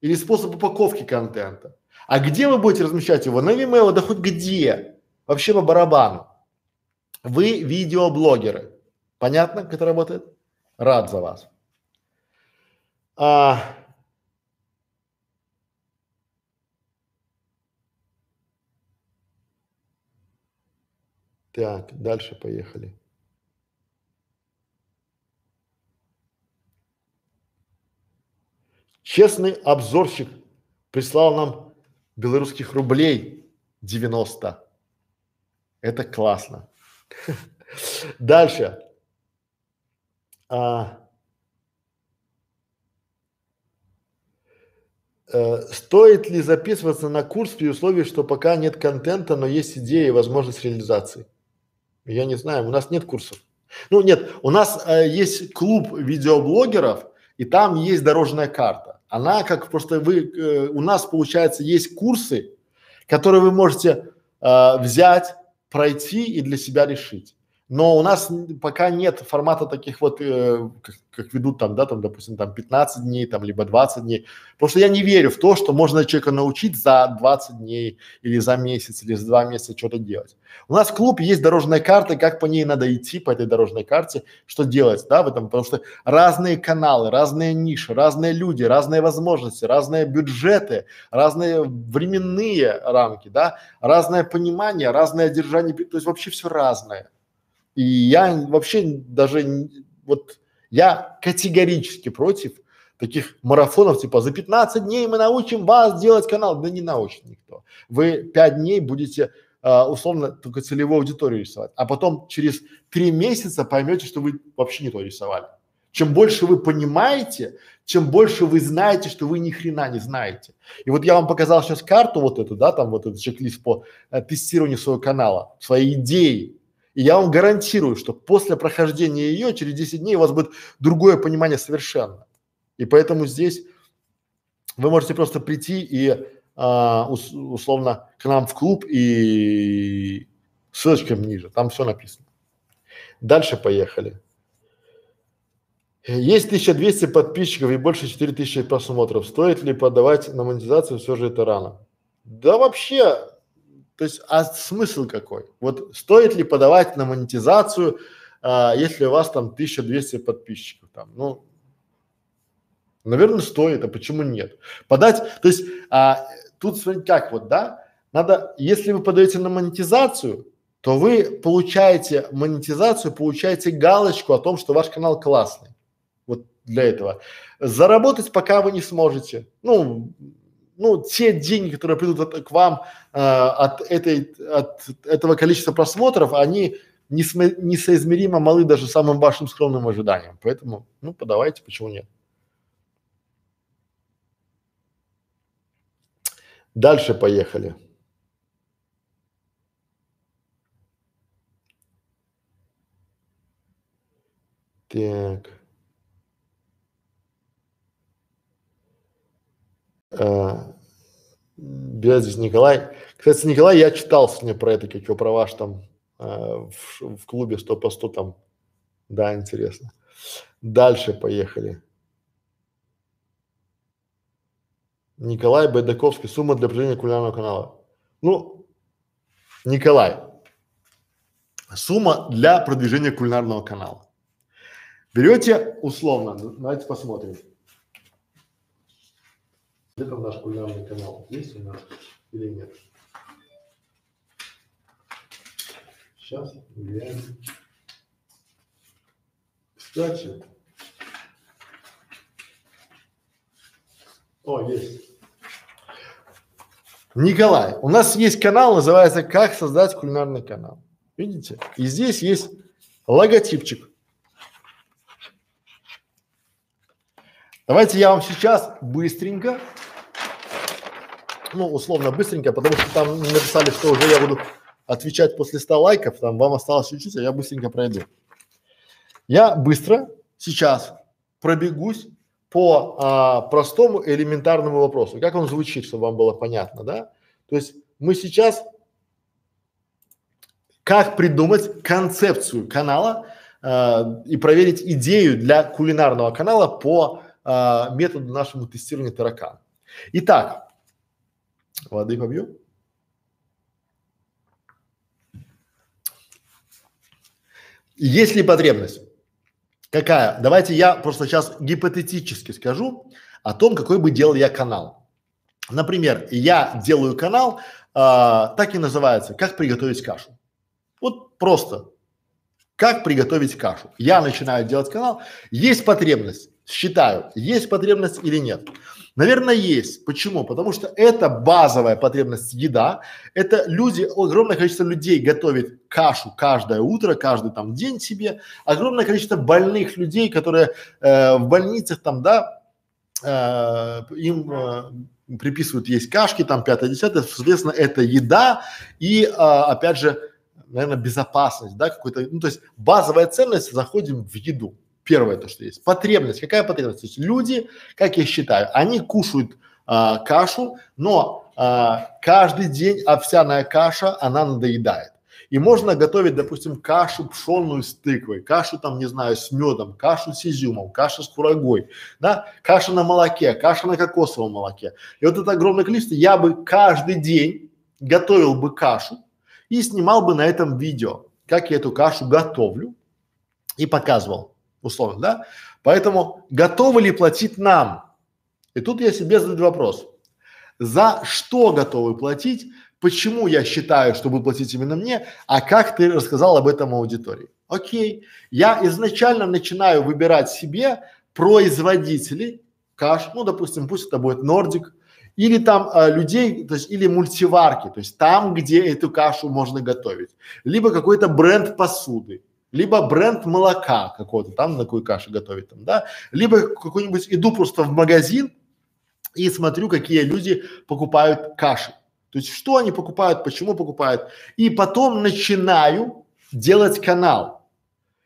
Или способ упаковки контента. А где вы будете размещать его? На Vimeo, да хоть где. Вообще по барабану. Вы видеоблогеры. Понятно, как это работает? Рад за вас. А, так, дальше поехали. Честный обзорщик прислал нам белорусских рублей 90. Это классно. Дальше. А, стоит ли записываться на курс при условии, что пока нет контента, но есть идея и возможность реализации? Я не знаю, у нас нет курсов. Ну нет, у нас э, есть клуб видеоблогеров, и там есть дорожная карта. Она как просто вы, э, у нас получается есть курсы, которые вы можете э, взять, пройти и для себя решить но у нас пока нет формата таких вот, э, как, как ведут там, да, там, допустим, там 15 дней, там, либо 20 дней. Потому что я не верю в то, что можно человека научить за 20 дней или за месяц, или за два месяца что-то делать. У нас в клуб есть дорожная карта, как по ней надо идти, по этой дорожной карте, что делать, да, в этом, потому что разные каналы, разные ниши, разные люди, разные возможности, разные бюджеты, разные временные рамки, да, разное понимание, разное держание, то есть вообще все разное. И я вообще даже вот я категорически против таких марафонов, типа за 15 дней мы научим вас делать канал. Да не научит никто. Вы 5 дней будете э, условно только целевую аудиторию рисовать, а потом через 3 месяца поймете, что вы вообще не то рисовали. Чем больше вы понимаете, чем больше вы знаете, что вы ни хрена не знаете. И вот я вам показал сейчас карту вот эту, да, там вот этот чек-лист по э, тестированию своего канала, своей идеи, и я вам гарантирую, что после прохождения ее через 10 дней у вас будет другое понимание совершенно. И поэтому здесь вы можете просто прийти и а, ус, условно к нам в клуб и ссылочка ниже, там все написано. Дальше поехали. Есть 1200 подписчиков и больше 4000 просмотров. Стоит ли подавать на монетизацию, все же это рано? Да вообще то есть, а смысл какой? Вот стоит ли подавать на монетизацию, а, если у вас там 1200 подписчиков там, ну, наверное, стоит, а почему нет? Подать, то есть, а, тут смотрите как вот, да, надо, если вы подаете на монетизацию, то вы получаете монетизацию, получаете галочку о том, что ваш канал классный. Вот для этого. Заработать пока вы не сможете. Ну, ну, те деньги, которые придут от, к вам э, от этой, от этого количества просмотров, они несмо, несоизмеримо малы даже самым вашим скромным ожиданиям. Поэтому, ну, подавайте, почему нет. Дальше поехали. Так. Э, Безис Николай. Кстати, Николай, я читал сегодня про это, как его про ваш там э, в, в клубе 100 по 100 там. Да, интересно. Дальше поехали. Николай Байдаковский. Сумма для определения кулинарного канала. Ну, Николай, сумма для продвижения кулинарного канала. Берете условно, давайте посмотрим. Где там наш кулинарный канал? Есть у нас или нет? Сейчас глянем. Кстати, о, есть. Николай, у нас есть канал, называется «Как создать кулинарный канал». Видите? И здесь есть логотипчик. Давайте я вам сейчас быстренько, ну, условно быстренько, потому что там написали, что уже я буду отвечать после 100 лайков, там вам осталось чуть-чуть, а я быстренько пройду. Я быстро сейчас пробегусь по а, простому элементарному вопросу. Как он звучит, чтобы вам было понятно, да? То есть мы сейчас как придумать концепцию канала э, и проверить идею для кулинарного канала по э, методу нашему тестирования таракана. Итак, воды побью. Есть ли потребность? Какая? Давайте я просто сейчас гипотетически скажу о том, какой бы делал я канал. Например, я делаю канал, э, так и называется, как приготовить кашу. Вот просто. Как приготовить кашу? Я начинаю делать канал. Есть потребность. Считаю, есть потребность или нет. Наверное, есть. Почему? Потому что это базовая потребность еда. Это люди, огромное количество людей готовит кашу каждое утро, каждый там день себе. Огромное количество больных людей, которые э, в больницах там, да, э, им э, приписывают есть кашки, там пятое, десятое. Соответственно, это еда и, э, опять же, наверное, безопасность, да, какой-то, ну, то есть базовая ценность, заходим в еду. Первое то, что есть. Потребность. Какая потребность? То есть люди, как я считаю, они кушают а, кашу, но а, каждый день овсяная каша, она надоедает. И можно готовить, допустим, кашу пшенную с тыквой, кашу там, не знаю, с медом, кашу с изюмом, кашу с курагой, да, каша на молоке, каша на кокосовом молоке. И вот это огромное количество, я бы каждый день готовил бы кашу, и снимал бы на этом видео, как я эту кашу готовлю и показывал, условно, да? Поэтому готовы ли платить нам? И тут я себе задаю вопрос. За что готовы платить? Почему я считаю, что вы платите именно мне? А как ты рассказал об этом аудитории? Окей. Я изначально начинаю выбирать себе производителей каш, ну, допустим, пусть это будет Нордик, или там а, людей, то есть или мультиварки, то есть там, где эту кашу можно готовить, либо какой-то бренд посуды, либо бренд молока какого-то, там на какую кашу готовить там, да, либо какой-нибудь иду просто в магазин и смотрю, какие люди покупают каши. То есть что они покупают, почему покупают, и потом начинаю делать канал.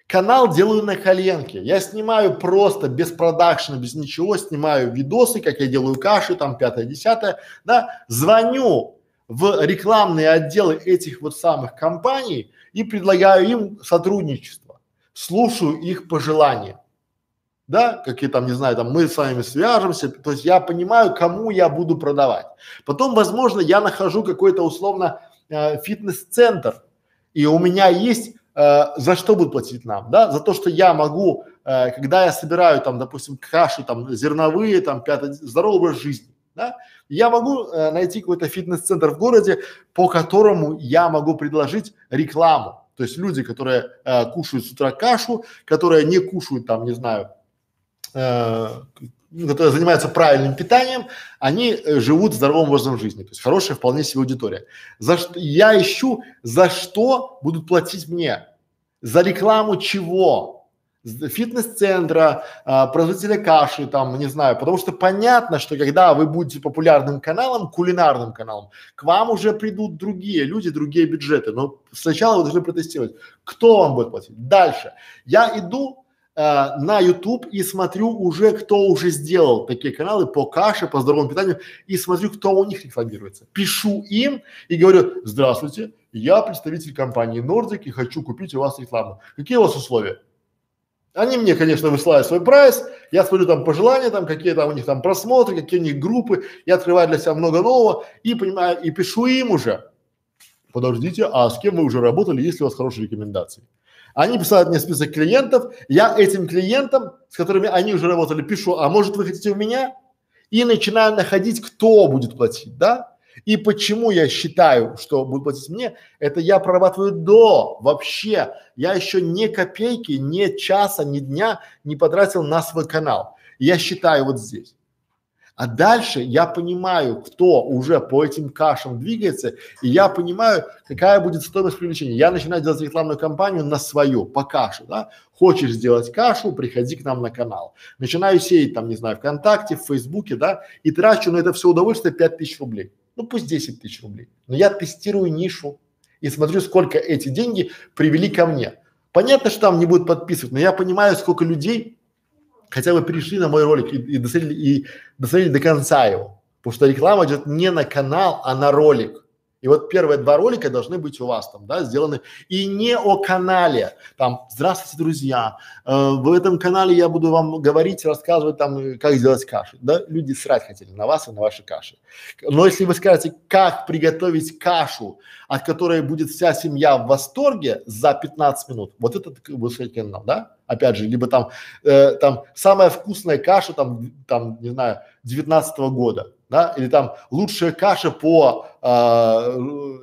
Канал делаю на коленке. Я снимаю просто без продакшена, без ничего, снимаю видосы, как я делаю каши, там пятое, десятое, да, звоню в рекламные отделы этих вот самых компаний и предлагаю им сотрудничество, слушаю их пожелания, да, какие там, не знаю, там мы с вами свяжемся, то есть я понимаю, кому я буду продавать. Потом, возможно, я нахожу какой-то условно э, фитнес-центр, и у меня есть э, за что будут платить нам, да, за то, что я могу, э, когда я собираю там, допустим, каши там зерновые, там пятое, здоровый образ жизни, да, я могу э, найти какой-то фитнес-центр в городе, по которому я могу предложить рекламу. То есть люди, которые э, кушают с утра кашу, которые не кушают там, не знаю, э, которые занимаются правильным питанием, они э, живут здоровым образом жизни, то есть хорошая вполне себе аудитория. За что я ищу, за что будут платить мне? За рекламу чего? Фитнес-центра, а, производителя каши, там, не знаю, потому что понятно, что когда вы будете популярным каналом, кулинарным каналом, к вам уже придут другие люди, другие бюджеты, но сначала вы должны протестировать, кто вам будет платить. Дальше. Я иду э, на YouTube и смотрю уже, кто уже сделал такие каналы по каше, по здоровому питанию и смотрю, кто у них рекламируется. Пишу им и говорю, здравствуйте, я представитель компании Nordic и хочу купить у вас рекламу. Какие у вас условия? Они мне, конечно, высылают свой прайс, я смотрю там пожелания, там какие там у них там просмотры, какие у них группы, я открываю для себя много нового и понимаю, и пишу им уже, подождите, а с кем вы уже работали, есть ли у вас хорошие рекомендации? Они писают мне список клиентов, я этим клиентам, с которыми они уже работали, пишу, а может вы хотите у меня? И начинаю находить, кто будет платить, да? И почему я считаю, что будут платить мне, это я прорабатываю до вообще. Я еще ни копейки, ни часа, ни дня не потратил на свой канал. Я считаю вот здесь. А дальше я понимаю, кто уже по этим кашам двигается, и я понимаю, какая будет стоимость привлечения. Я начинаю делать рекламную кампанию на свою, по каше, да. Хочешь сделать кашу, приходи к нам на канал. Начинаю сеять там, не знаю, ВКонтакте, в Фейсбуке, да, и трачу на это все удовольствие 5000 рублей. Ну пусть 10 тысяч рублей. Но я тестирую нишу и смотрю, сколько эти деньги привели ко мне. Понятно, что там не будут подписывать, но я понимаю, сколько людей хотя бы пришли на мой ролик и, и, досмотрели, и досмотрели до конца его. Потому что реклама идет не на канал, а на ролик. И вот первые два ролика должны быть у вас там, да, сделаны и не о канале. Там, здравствуйте, друзья, э, в этом канале я буду вам говорить, рассказывать там, как сделать кашу. Да, люди срать хотели на вас и на ваши каши. Но если вы скажете, как приготовить кашу, от которой будет вся семья в восторге за 15 минут, вот это вы сказать канал, да? Опять же, либо там, э, там самая вкусная каша, там, там, не знаю, 19 -го года да, или там лучшая каша по, э,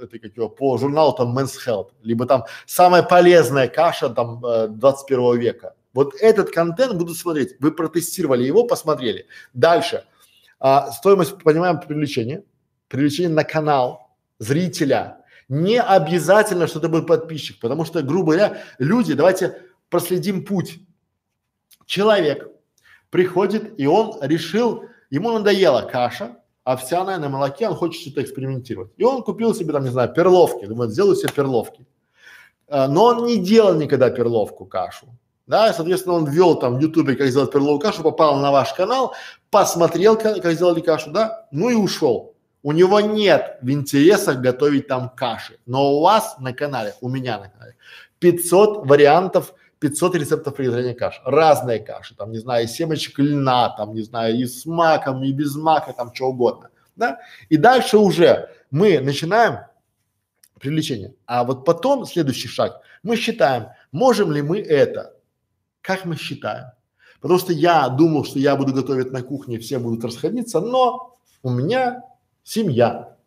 это как его, по журналу там Men's Health, либо там самая полезная каша там э, 21 века. Вот этот контент буду смотреть. Вы протестировали его, посмотрели. Дальше. А, стоимость, понимаем, привлечения. Привлечение на канал зрителя. Не обязательно, что это будет подписчик, потому что, грубо говоря, люди, давайте проследим путь. Человек приходит, и он решил, ему надоела каша, овсяная на молоке, он хочет что-то экспериментировать. И он купил себе там, не знаю, перловки, думает, сделаю себе перловки. А, но он не делал никогда перловку кашу. Да, соответственно, он ввел там в ютубе, как сделать перловую кашу, попал на ваш канал, посмотрел, как, как сделали кашу, да, ну и ушел. У него нет в интересах готовить там каши, но у вас на канале, у меня на канале 500 вариантов 500 рецептов приготовления каш. Разные каши, там, не знаю, семечек льна, там, не знаю, и с маком, и без мака, там, что угодно, да. И дальше уже мы начинаем привлечение. А вот потом следующий шаг, мы считаем, можем ли мы это. Как мы считаем? Потому что я думал, что я буду готовить на кухне, все будут расходиться, но у меня семья.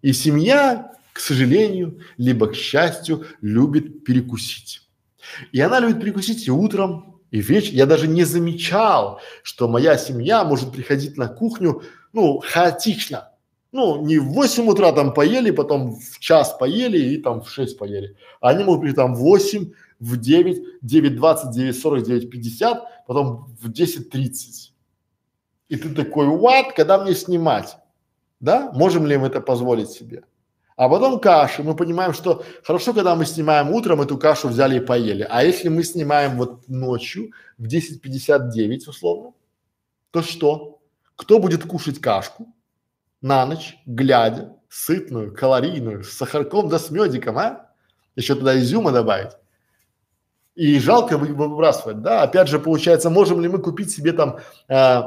И семья, к сожалению, либо к счастью, любит перекусить. И она любит перекусить и утром, и вечером. Я даже не замечал, что моя семья может приходить на кухню, ну, хаотично. Ну, не в 8 утра там поели, потом в час поели и там в 6 поели. Они могут прийти там в 8, в 9, 9.20, 9.40, 9.50, потом в 10.30. И ты такой, what, когда мне снимать? Да? Можем ли мы это позволить себе? А потом каши. Мы понимаем, что хорошо, когда мы снимаем утром, эту кашу взяли и поели. А если мы снимаем вот ночью в 10.59 условно, то что? Кто будет кушать кашку на ночь, глядя, сытную, калорийную, с сахарком да с медиком, а? Еще туда изюма добавить. И жалко выбрасывать, да? Опять же, получается, можем ли мы купить себе там э,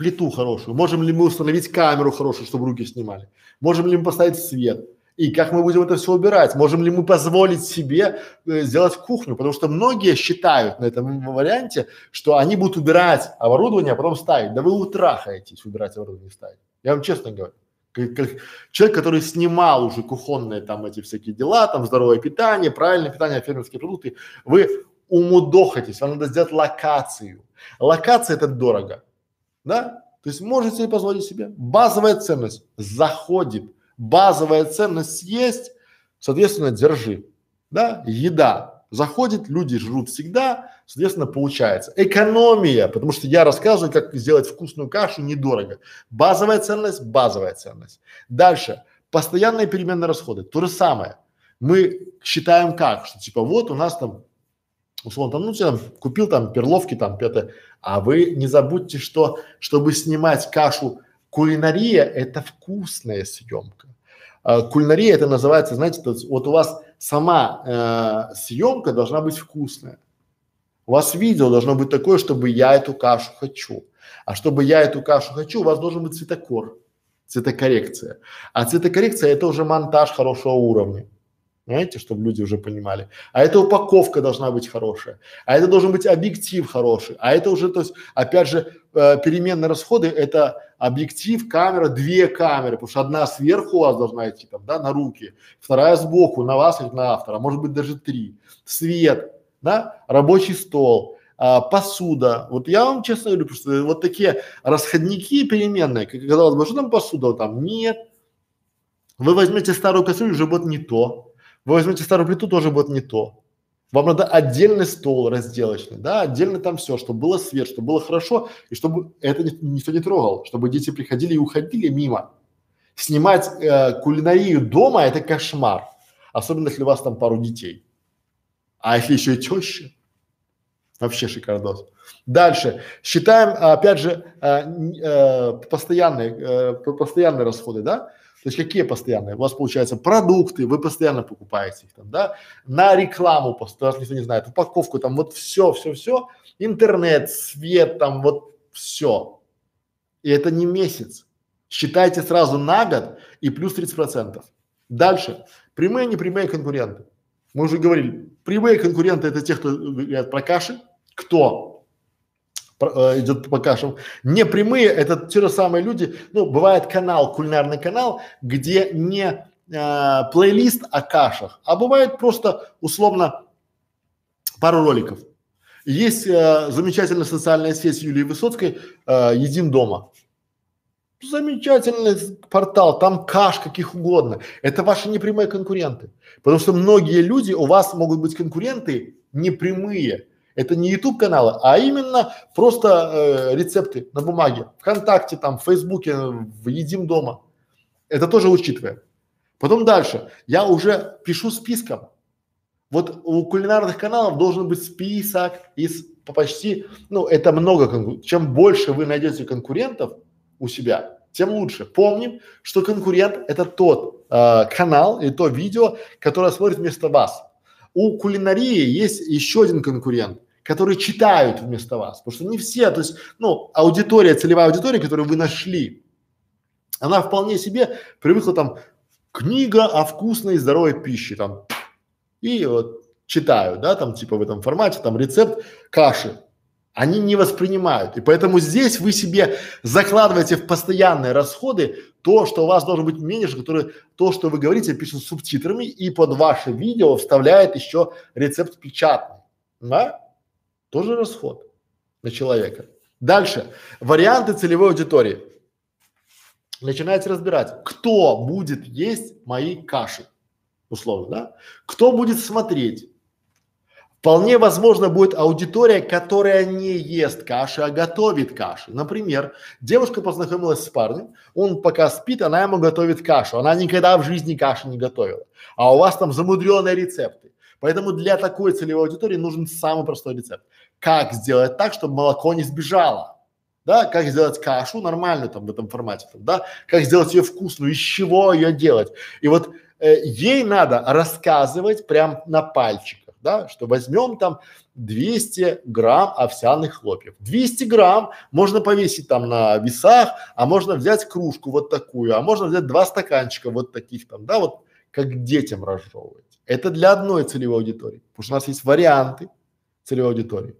плиту хорошую? Можем ли мы установить камеру хорошую, чтобы руки снимали? Можем ли мы поставить свет? И как мы будем это все убирать? Можем ли мы позволить себе э, сделать кухню? Потому что многие считают на этом варианте, что они будут убирать оборудование, а потом ставить. Да вы утрахаетесь убирать оборудование и ставить. Я вам честно говорю. Как, как человек, который снимал уже кухонные там эти всякие дела, там здоровое питание, правильное питание, фермерские продукты, вы умудохаетесь, вам надо сделать локацию. Локация это дорого, да? То есть можете себе позволить себе. Базовая ценность заходит. Базовая ценность есть, соответственно, держи. Да, еда заходит, люди жрут всегда, соответственно, получается. Экономия, потому что я рассказываю, как сделать вкусную кашу недорого. Базовая ценность, базовая ценность. Дальше, постоянные переменные расходы, то же самое. Мы считаем как, что типа вот у нас там условно там, ну, там, купил там перловки там, это, а вы не забудьте, что, чтобы снимать кашу, кулинария – это вкусная съемка. А, кулинария это называется, знаете, то, вот у вас сама э, съемка должна быть вкусная. У вас видео должно быть такое, чтобы я эту кашу хочу. А чтобы я эту кашу хочу, у вас должен быть цветокор, цветокоррекция. А цветокоррекция это уже монтаж хорошего уровня. Понимаете, чтобы люди уже понимали. А эта упаковка должна быть хорошая. А это должен быть объектив хороший. А это уже, то есть, опять же, э, переменные расходы – это объектив, камера, две камеры, потому что одна сверху у вас должна идти там, да, на руки, вторая сбоку, на вас или на автора, может быть даже три. Свет, да, рабочий стол, а, посуда. Вот я вам честно говорю, что вот такие расходники переменные, как казалось бы, что там посуда, там нет. Вы возьмете старую кастрюлю, уже будет не то. Вы возьмете старую плиту, тоже будет не то. Вам надо отдельный стол разделочный, да, отдельно там все, чтобы было свет, чтобы было хорошо, и чтобы это ни, никто не трогал, чтобы дети приходили и уходили мимо. Снимать э, кулинарию дома – это кошмар, особенно если у вас там пару детей. А если еще и теща, вообще шикардос. Дальше. Считаем, опять же, э, э, постоянные, э, постоянные расходы, да? То есть какие постоянные? У вас получается продукты, вы постоянно покупаете их там, да? На рекламу, постоянно, никто не знает, упаковку там, вот все, все, все, интернет, свет там, вот все. И это не месяц. Считайте сразу на год и плюс 30 процентов. Дальше. Прямые, непрямые конкуренты. Мы уже говорили, прямые конкуренты это те, кто говорят про каши, кто идет по кашам. Не прямые, это те же самые люди, ну, бывает канал, кулинарный канал, где не э, плейлист о кашах, а бывает просто условно пару роликов. Есть э, замечательная социальная сеть Юлии Высоцкой э, «Едим дома». Замечательный портал, там каш каких угодно. Это ваши непрямые конкуренты. Потому что многие люди, у вас могут быть конкуренты непрямые. Это не YouTube каналы, а именно просто э, рецепты на бумаге, ВКонтакте, там, в Фейсбуке, в Едим дома. Это тоже учитываем. Потом дальше. Я уже пишу списком. Вот у кулинарных каналов должен быть список из почти, ну, это много, чем больше вы найдете конкурентов у себя, тем лучше. Помним, что конкурент это тот э, канал и то видео, которое смотрит вместо вас. У кулинарии есть еще один конкурент, который читают вместо вас, потому что не все, то есть, ну, аудитория, целевая аудитория, которую вы нашли, она вполне себе привыкла там книга о вкусной и здоровой пище там и вот читают, да, там типа в этом формате, там рецепт каши, они не воспринимают. И поэтому здесь вы себе закладываете в постоянные расходы то, что у вас должен быть менеджер, который то, что вы говорите, пишет субтитрами и под ваше видео вставляет еще рецепт печатный. Да? Тоже расход на человека. Дальше. Варианты целевой аудитории. Начинаете разбирать, кто будет есть мои каши, условно, да? Кто будет смотреть, Вполне возможно будет аудитория, которая не ест каши, а готовит каши. Например, девушка познакомилась с парнем, он пока спит, она ему готовит кашу. Она никогда в жизни каши не готовила. А у вас там замудренные рецепты. Поэтому для такой целевой аудитории нужен самый простой рецепт. Как сделать так, чтобы молоко не сбежало? Да, как сделать кашу нормальную там в этом формате, там, да, как сделать ее вкусную, из чего ее делать. И вот э, ей надо рассказывать прям на пальчик да, что возьмем там 200 грамм овсяных хлопьев. 200 грамм можно повесить там на весах, а можно взять кружку вот такую, а можно взять два стаканчика вот таких там, да, вот как детям разжевывать. Это для одной целевой аудитории, потому что у нас есть варианты целевой аудитории.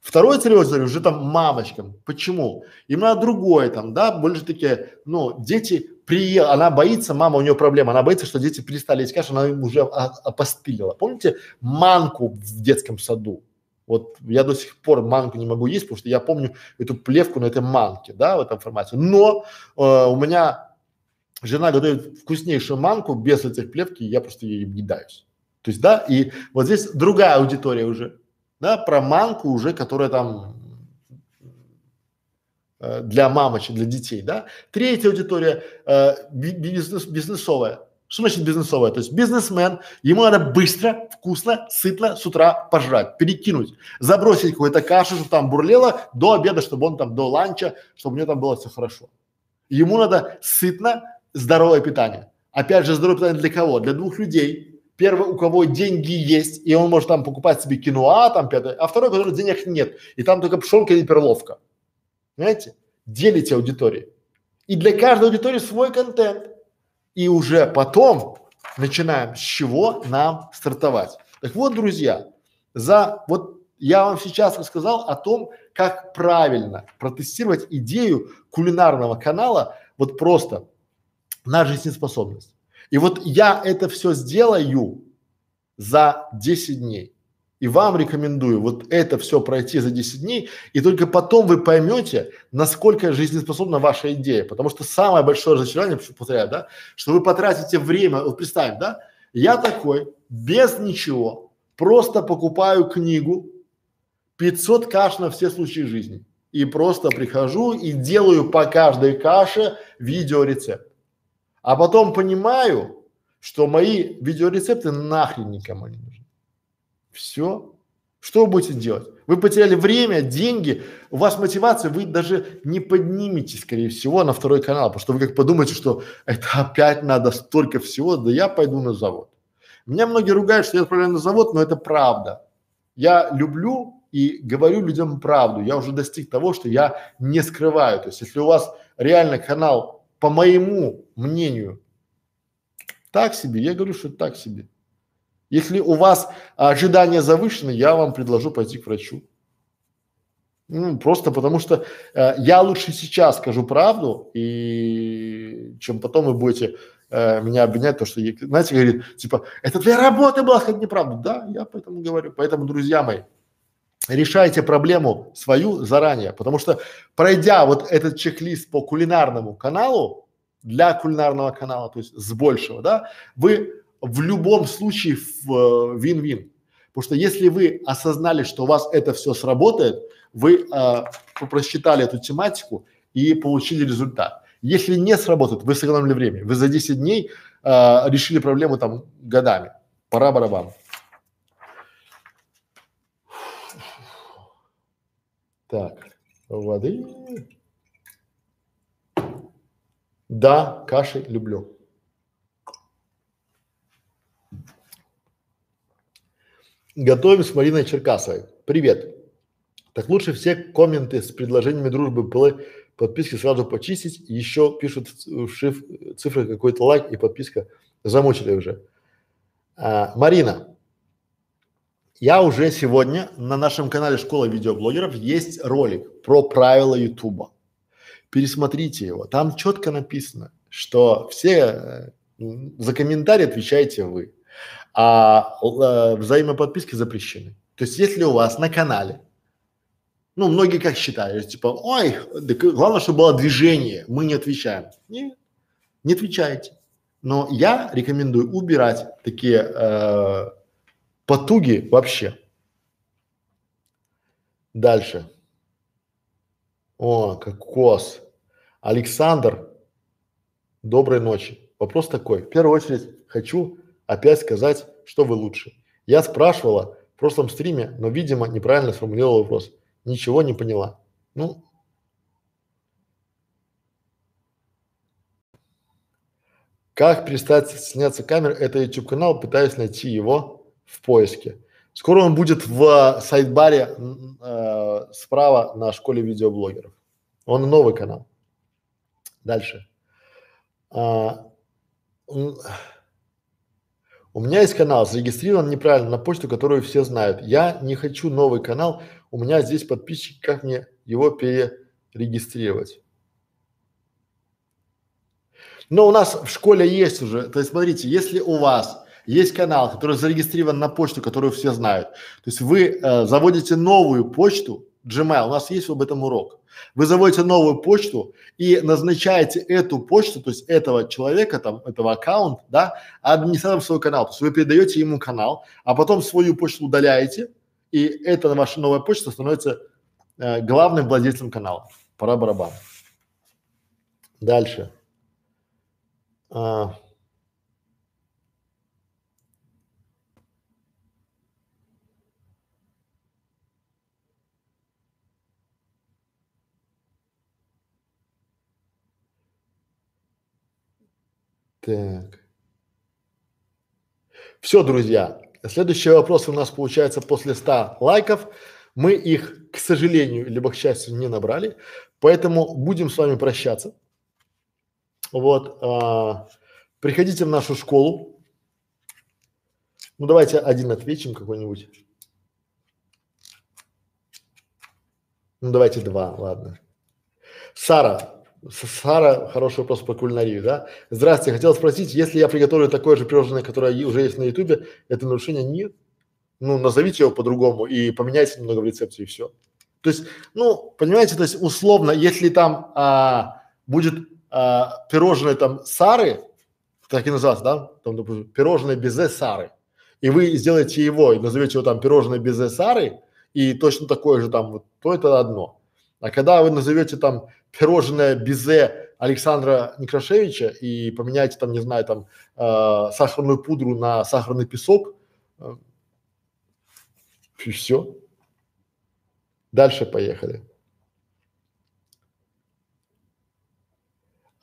Второй целевой уже там мамочкам. Почему? Им надо другое там, да, больше такие, ну, дети приехала, она боится, мама, у нее проблема, она боится, что дети перестали есть кашу, она им уже опостылила. Помните манку в детском саду? Вот я до сих пор манку не могу есть, потому что я помню эту плевку на этой манке, да, в этом формате. Но э, у меня жена готовит вкуснейшую манку без этих плевки, я просто ей не даюсь. То есть, да, и вот здесь другая аудитория уже, да, про манку уже, которая там Э, для мамочек, для детей, да. Третья аудитория э, бизнес, бизнесовая. Что значит бизнесовая? То есть бизнесмен, ему надо быстро, вкусно, сытно с утра пожрать, перекинуть, забросить какую-то кашу, чтобы там бурлело до обеда, чтобы он там до ланча, чтобы у него там было все хорошо. Ему надо сытно, здоровое питание. Опять же, здоровое питание для кого? Для двух людей. Первый, у кого деньги есть, и он может там покупать себе киноа, там пятое, а второй, у которого денег нет, и там только пшенка и перловка. Понимаете? Делите аудитории. И для каждой аудитории свой контент. И уже потом начинаем с чего нам стартовать. Так вот, друзья, за вот я вам сейчас рассказал о том, как правильно протестировать идею кулинарного канала вот просто на жизнеспособность. И вот я это все сделаю за 10 дней. И вам рекомендую вот это все пройти за 10 дней, и только потом вы поймете, насколько жизнеспособна ваша идея. Потому что самое большое разочарование, повторяю, да, что вы потратите время, вот представь, да, я такой, без ничего, просто покупаю книгу 500 каш на все случаи жизни. И просто прихожу и делаю по каждой каше видеорецепт. А потом понимаю, что мои видеорецепты нахрен никому не нужны. Все. Что вы будете делать? Вы потеряли время, деньги, у вас мотивация, вы даже не подниметесь, скорее всего, на второй канал, потому что вы как подумаете, что это опять надо столько всего, да я пойду на завод. Меня многие ругают, что я отправляю на завод, но это правда. Я люблю и говорю людям правду. Я уже достиг того, что я не скрываю. То есть, если у вас реально канал, по моему мнению, так себе, я говорю, что так себе. Если у вас ожидания завышены, я вам предложу пойти к врачу. Ну, просто потому что э, я лучше сейчас скажу правду, и чем потом вы будете э, меня обвинять, то что, знаете, говорит, типа, это твоя работа была сказать неправду. Да, я поэтому говорю. Поэтому, друзья мои, решайте проблему свою заранее, потому что пройдя вот этот чек-лист по кулинарному каналу, для кулинарного канала, то есть с большего, да, вы в любом случае в э, вин-вин. Потому что если вы осознали, что у вас это все сработает, вы э, просчитали эту тематику и получили результат. Если не сработает, вы сэкономили время. Вы за 10 дней э, решили проблему там годами. Пора барабан. Так, воды. Да, каши люблю. Готовим с Мариной Черкасовой. Привет. Так лучше все комменты с предложениями дружбы было подписки сразу почистить. Еще пишут в шиф, цифры какой-то лайк и подписка. Замучили уже. А, Марина, я уже сегодня на нашем канале Школа видеоблогеров есть ролик про правила Ютуба. Пересмотрите его. Там четко написано, что все э, за комментарии отвечаете вы, а э, взаимоподписки запрещены. То есть, если у вас на канале, ну, многие как считают, типа, ой, да, главное, чтобы было движение, мы не отвечаем. Нет, не отвечайте. Но я рекомендую убирать такие э, потуги вообще. Дальше. О, кокос. Александр, доброй ночи. Вопрос такой. В первую очередь хочу опять сказать, что вы лучше. Я спрашивала в прошлом стриме, но, видимо, неправильно сформулировал вопрос. Ничего не поняла. Ну, как перестать сняться камер? Это YouTube канал, пытаюсь найти его в поиске. Скоро он будет в сайт-баре э, справа на школе видеоблогеров. Он новый канал. Дальше. А, у меня есть канал, зарегистрирован неправильно на почту, которую все знают. Я не хочу новый канал, у меня здесь подписчики, как мне его перерегистрировать? Но у нас в школе есть уже, то есть смотрите, если у вас есть канал, который зарегистрирован на почту, которую все знают. То есть вы э, заводите новую почту, Gmail, у нас есть об этом урок. Вы заводите новую почту и назначаете эту почту, то есть этого человека, там, этого аккаунта, да, администратором своего канала. То есть вы передаете ему канал, а потом свою почту удаляете, и эта ваша новая почта становится э, главным владельцем канала. Пора барабан. Дальше. А, Так. Все, друзья. Следующий вопрос у нас получается после 100 лайков. Мы их, к сожалению, либо к счастью, не набрали, поэтому будем с вами прощаться. Вот, а, приходите в нашу школу. Ну, давайте один ответим какой-нибудь. Ну, давайте два, ладно. Сара, Сара, хороший вопрос про кулинарию, да? Здравствуйте, хотел спросить, если я приготовлю такое же пирожное, которое уже есть на ютубе, это нарушение? Нет. Ну, назовите его по-другому и поменяйте немного в рецепте и все. То есть, ну, понимаете, то есть условно, если там а, будет а, пирожное там Сары, так и называется, да, там, допустим, пирожное безе Сары, и вы сделаете его и назовете его там пирожное безе Сары, и точно такое же там, то это одно. А когда вы назовете там пирожное безе Александра Некрашевича и поменяете там, не знаю, там э, сахарную пудру на сахарный песок, э, и все. Дальше поехали.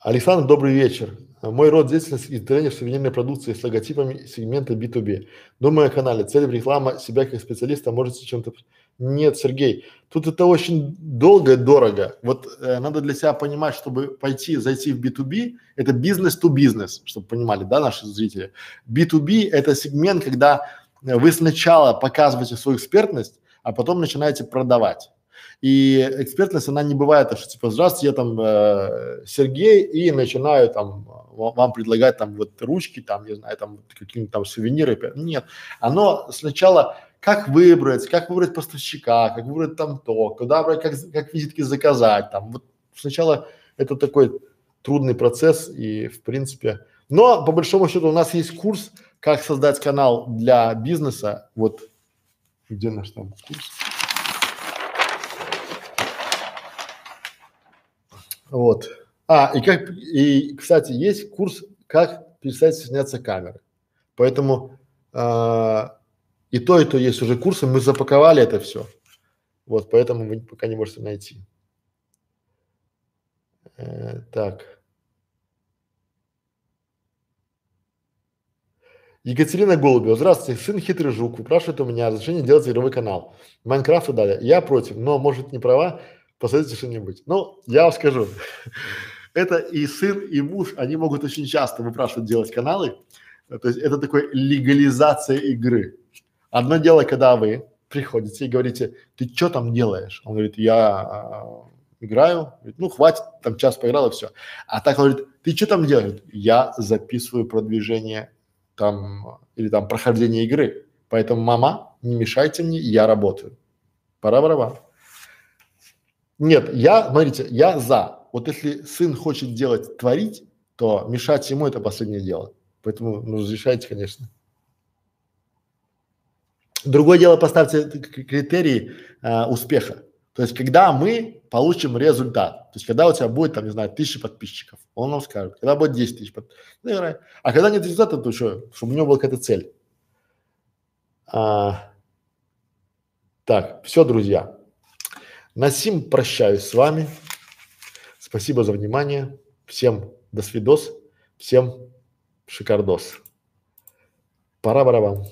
Александр, добрый вечер. Мой род деятельности и тренер сувенирной продукции с логотипами сегмента B2B. Думаю о канале. Цель реклама себя как специалиста можете чем-то нет, Сергей, тут это очень долго и дорого. Вот э, надо для себя понимать, чтобы пойти, зайти в B2B, это бизнес to бизнес, чтобы понимали, да, наши зрители. B2B это сегмент, когда вы сначала показываете свою экспертность, а потом начинаете продавать. И экспертность, она не бывает, что типа, здравствуйте, я там э, Сергей, и начинаю там вам предлагать там вот ручки, там, не знаю, там какие-нибудь там сувениры. Нет, оно сначала как выбрать, как выбрать поставщика, как выбрать там то, куда брать, как, как визитки заказать, там вот сначала это такой трудный процесс и в принципе, но по большому счету у нас есть курс, как создать канал для бизнеса, вот где наш там курс? Вот. А, и как, и, кстати, есть курс, как перестать стесняться камеры. Поэтому э, и то, и то есть уже курсы, мы запаковали это все. Вот, поэтому вы пока не можете найти. Э, так. Екатерина Голубева. Здравствуйте. Сын хитрый жук выпрашивает у меня разрешение делать игровой канал. Майнкрафт и далее. Я против, но может не права, посоветуйте что-нибудь. Ну, я вам скажу. это и сын, и муж, они могут очень часто выпрашивать делать каналы. То есть это такой легализация игры. Одно дело, когда вы приходите и говорите, ты что там делаешь? Он говорит, я а, играю. Ну, хватит, там час поиграл и все. А так он говорит, ты что там делаешь? Я записываю продвижение там или там прохождение игры. Поэтому, мама, не мешайте мне, я работаю. Пора барабан. Нет, я, смотрите, я за. Вот если сын хочет делать, творить, то мешать ему это последнее дело. Поэтому ну, разрешайте, конечно. Другое дело, поставьте критерии а, успеха. То есть, когда мы получим результат, то есть, когда у тебя будет, там, не знаю, тысяча подписчиков, он нам скажет, когда будет 10 тысяч подписчиков, ну, а когда нет результата, то что, чтобы у него была какая-то цель. А, так, все, друзья. На сим прощаюсь с вами. Спасибо за внимание. Всем до свидос. Всем шикардос. Пора барабан.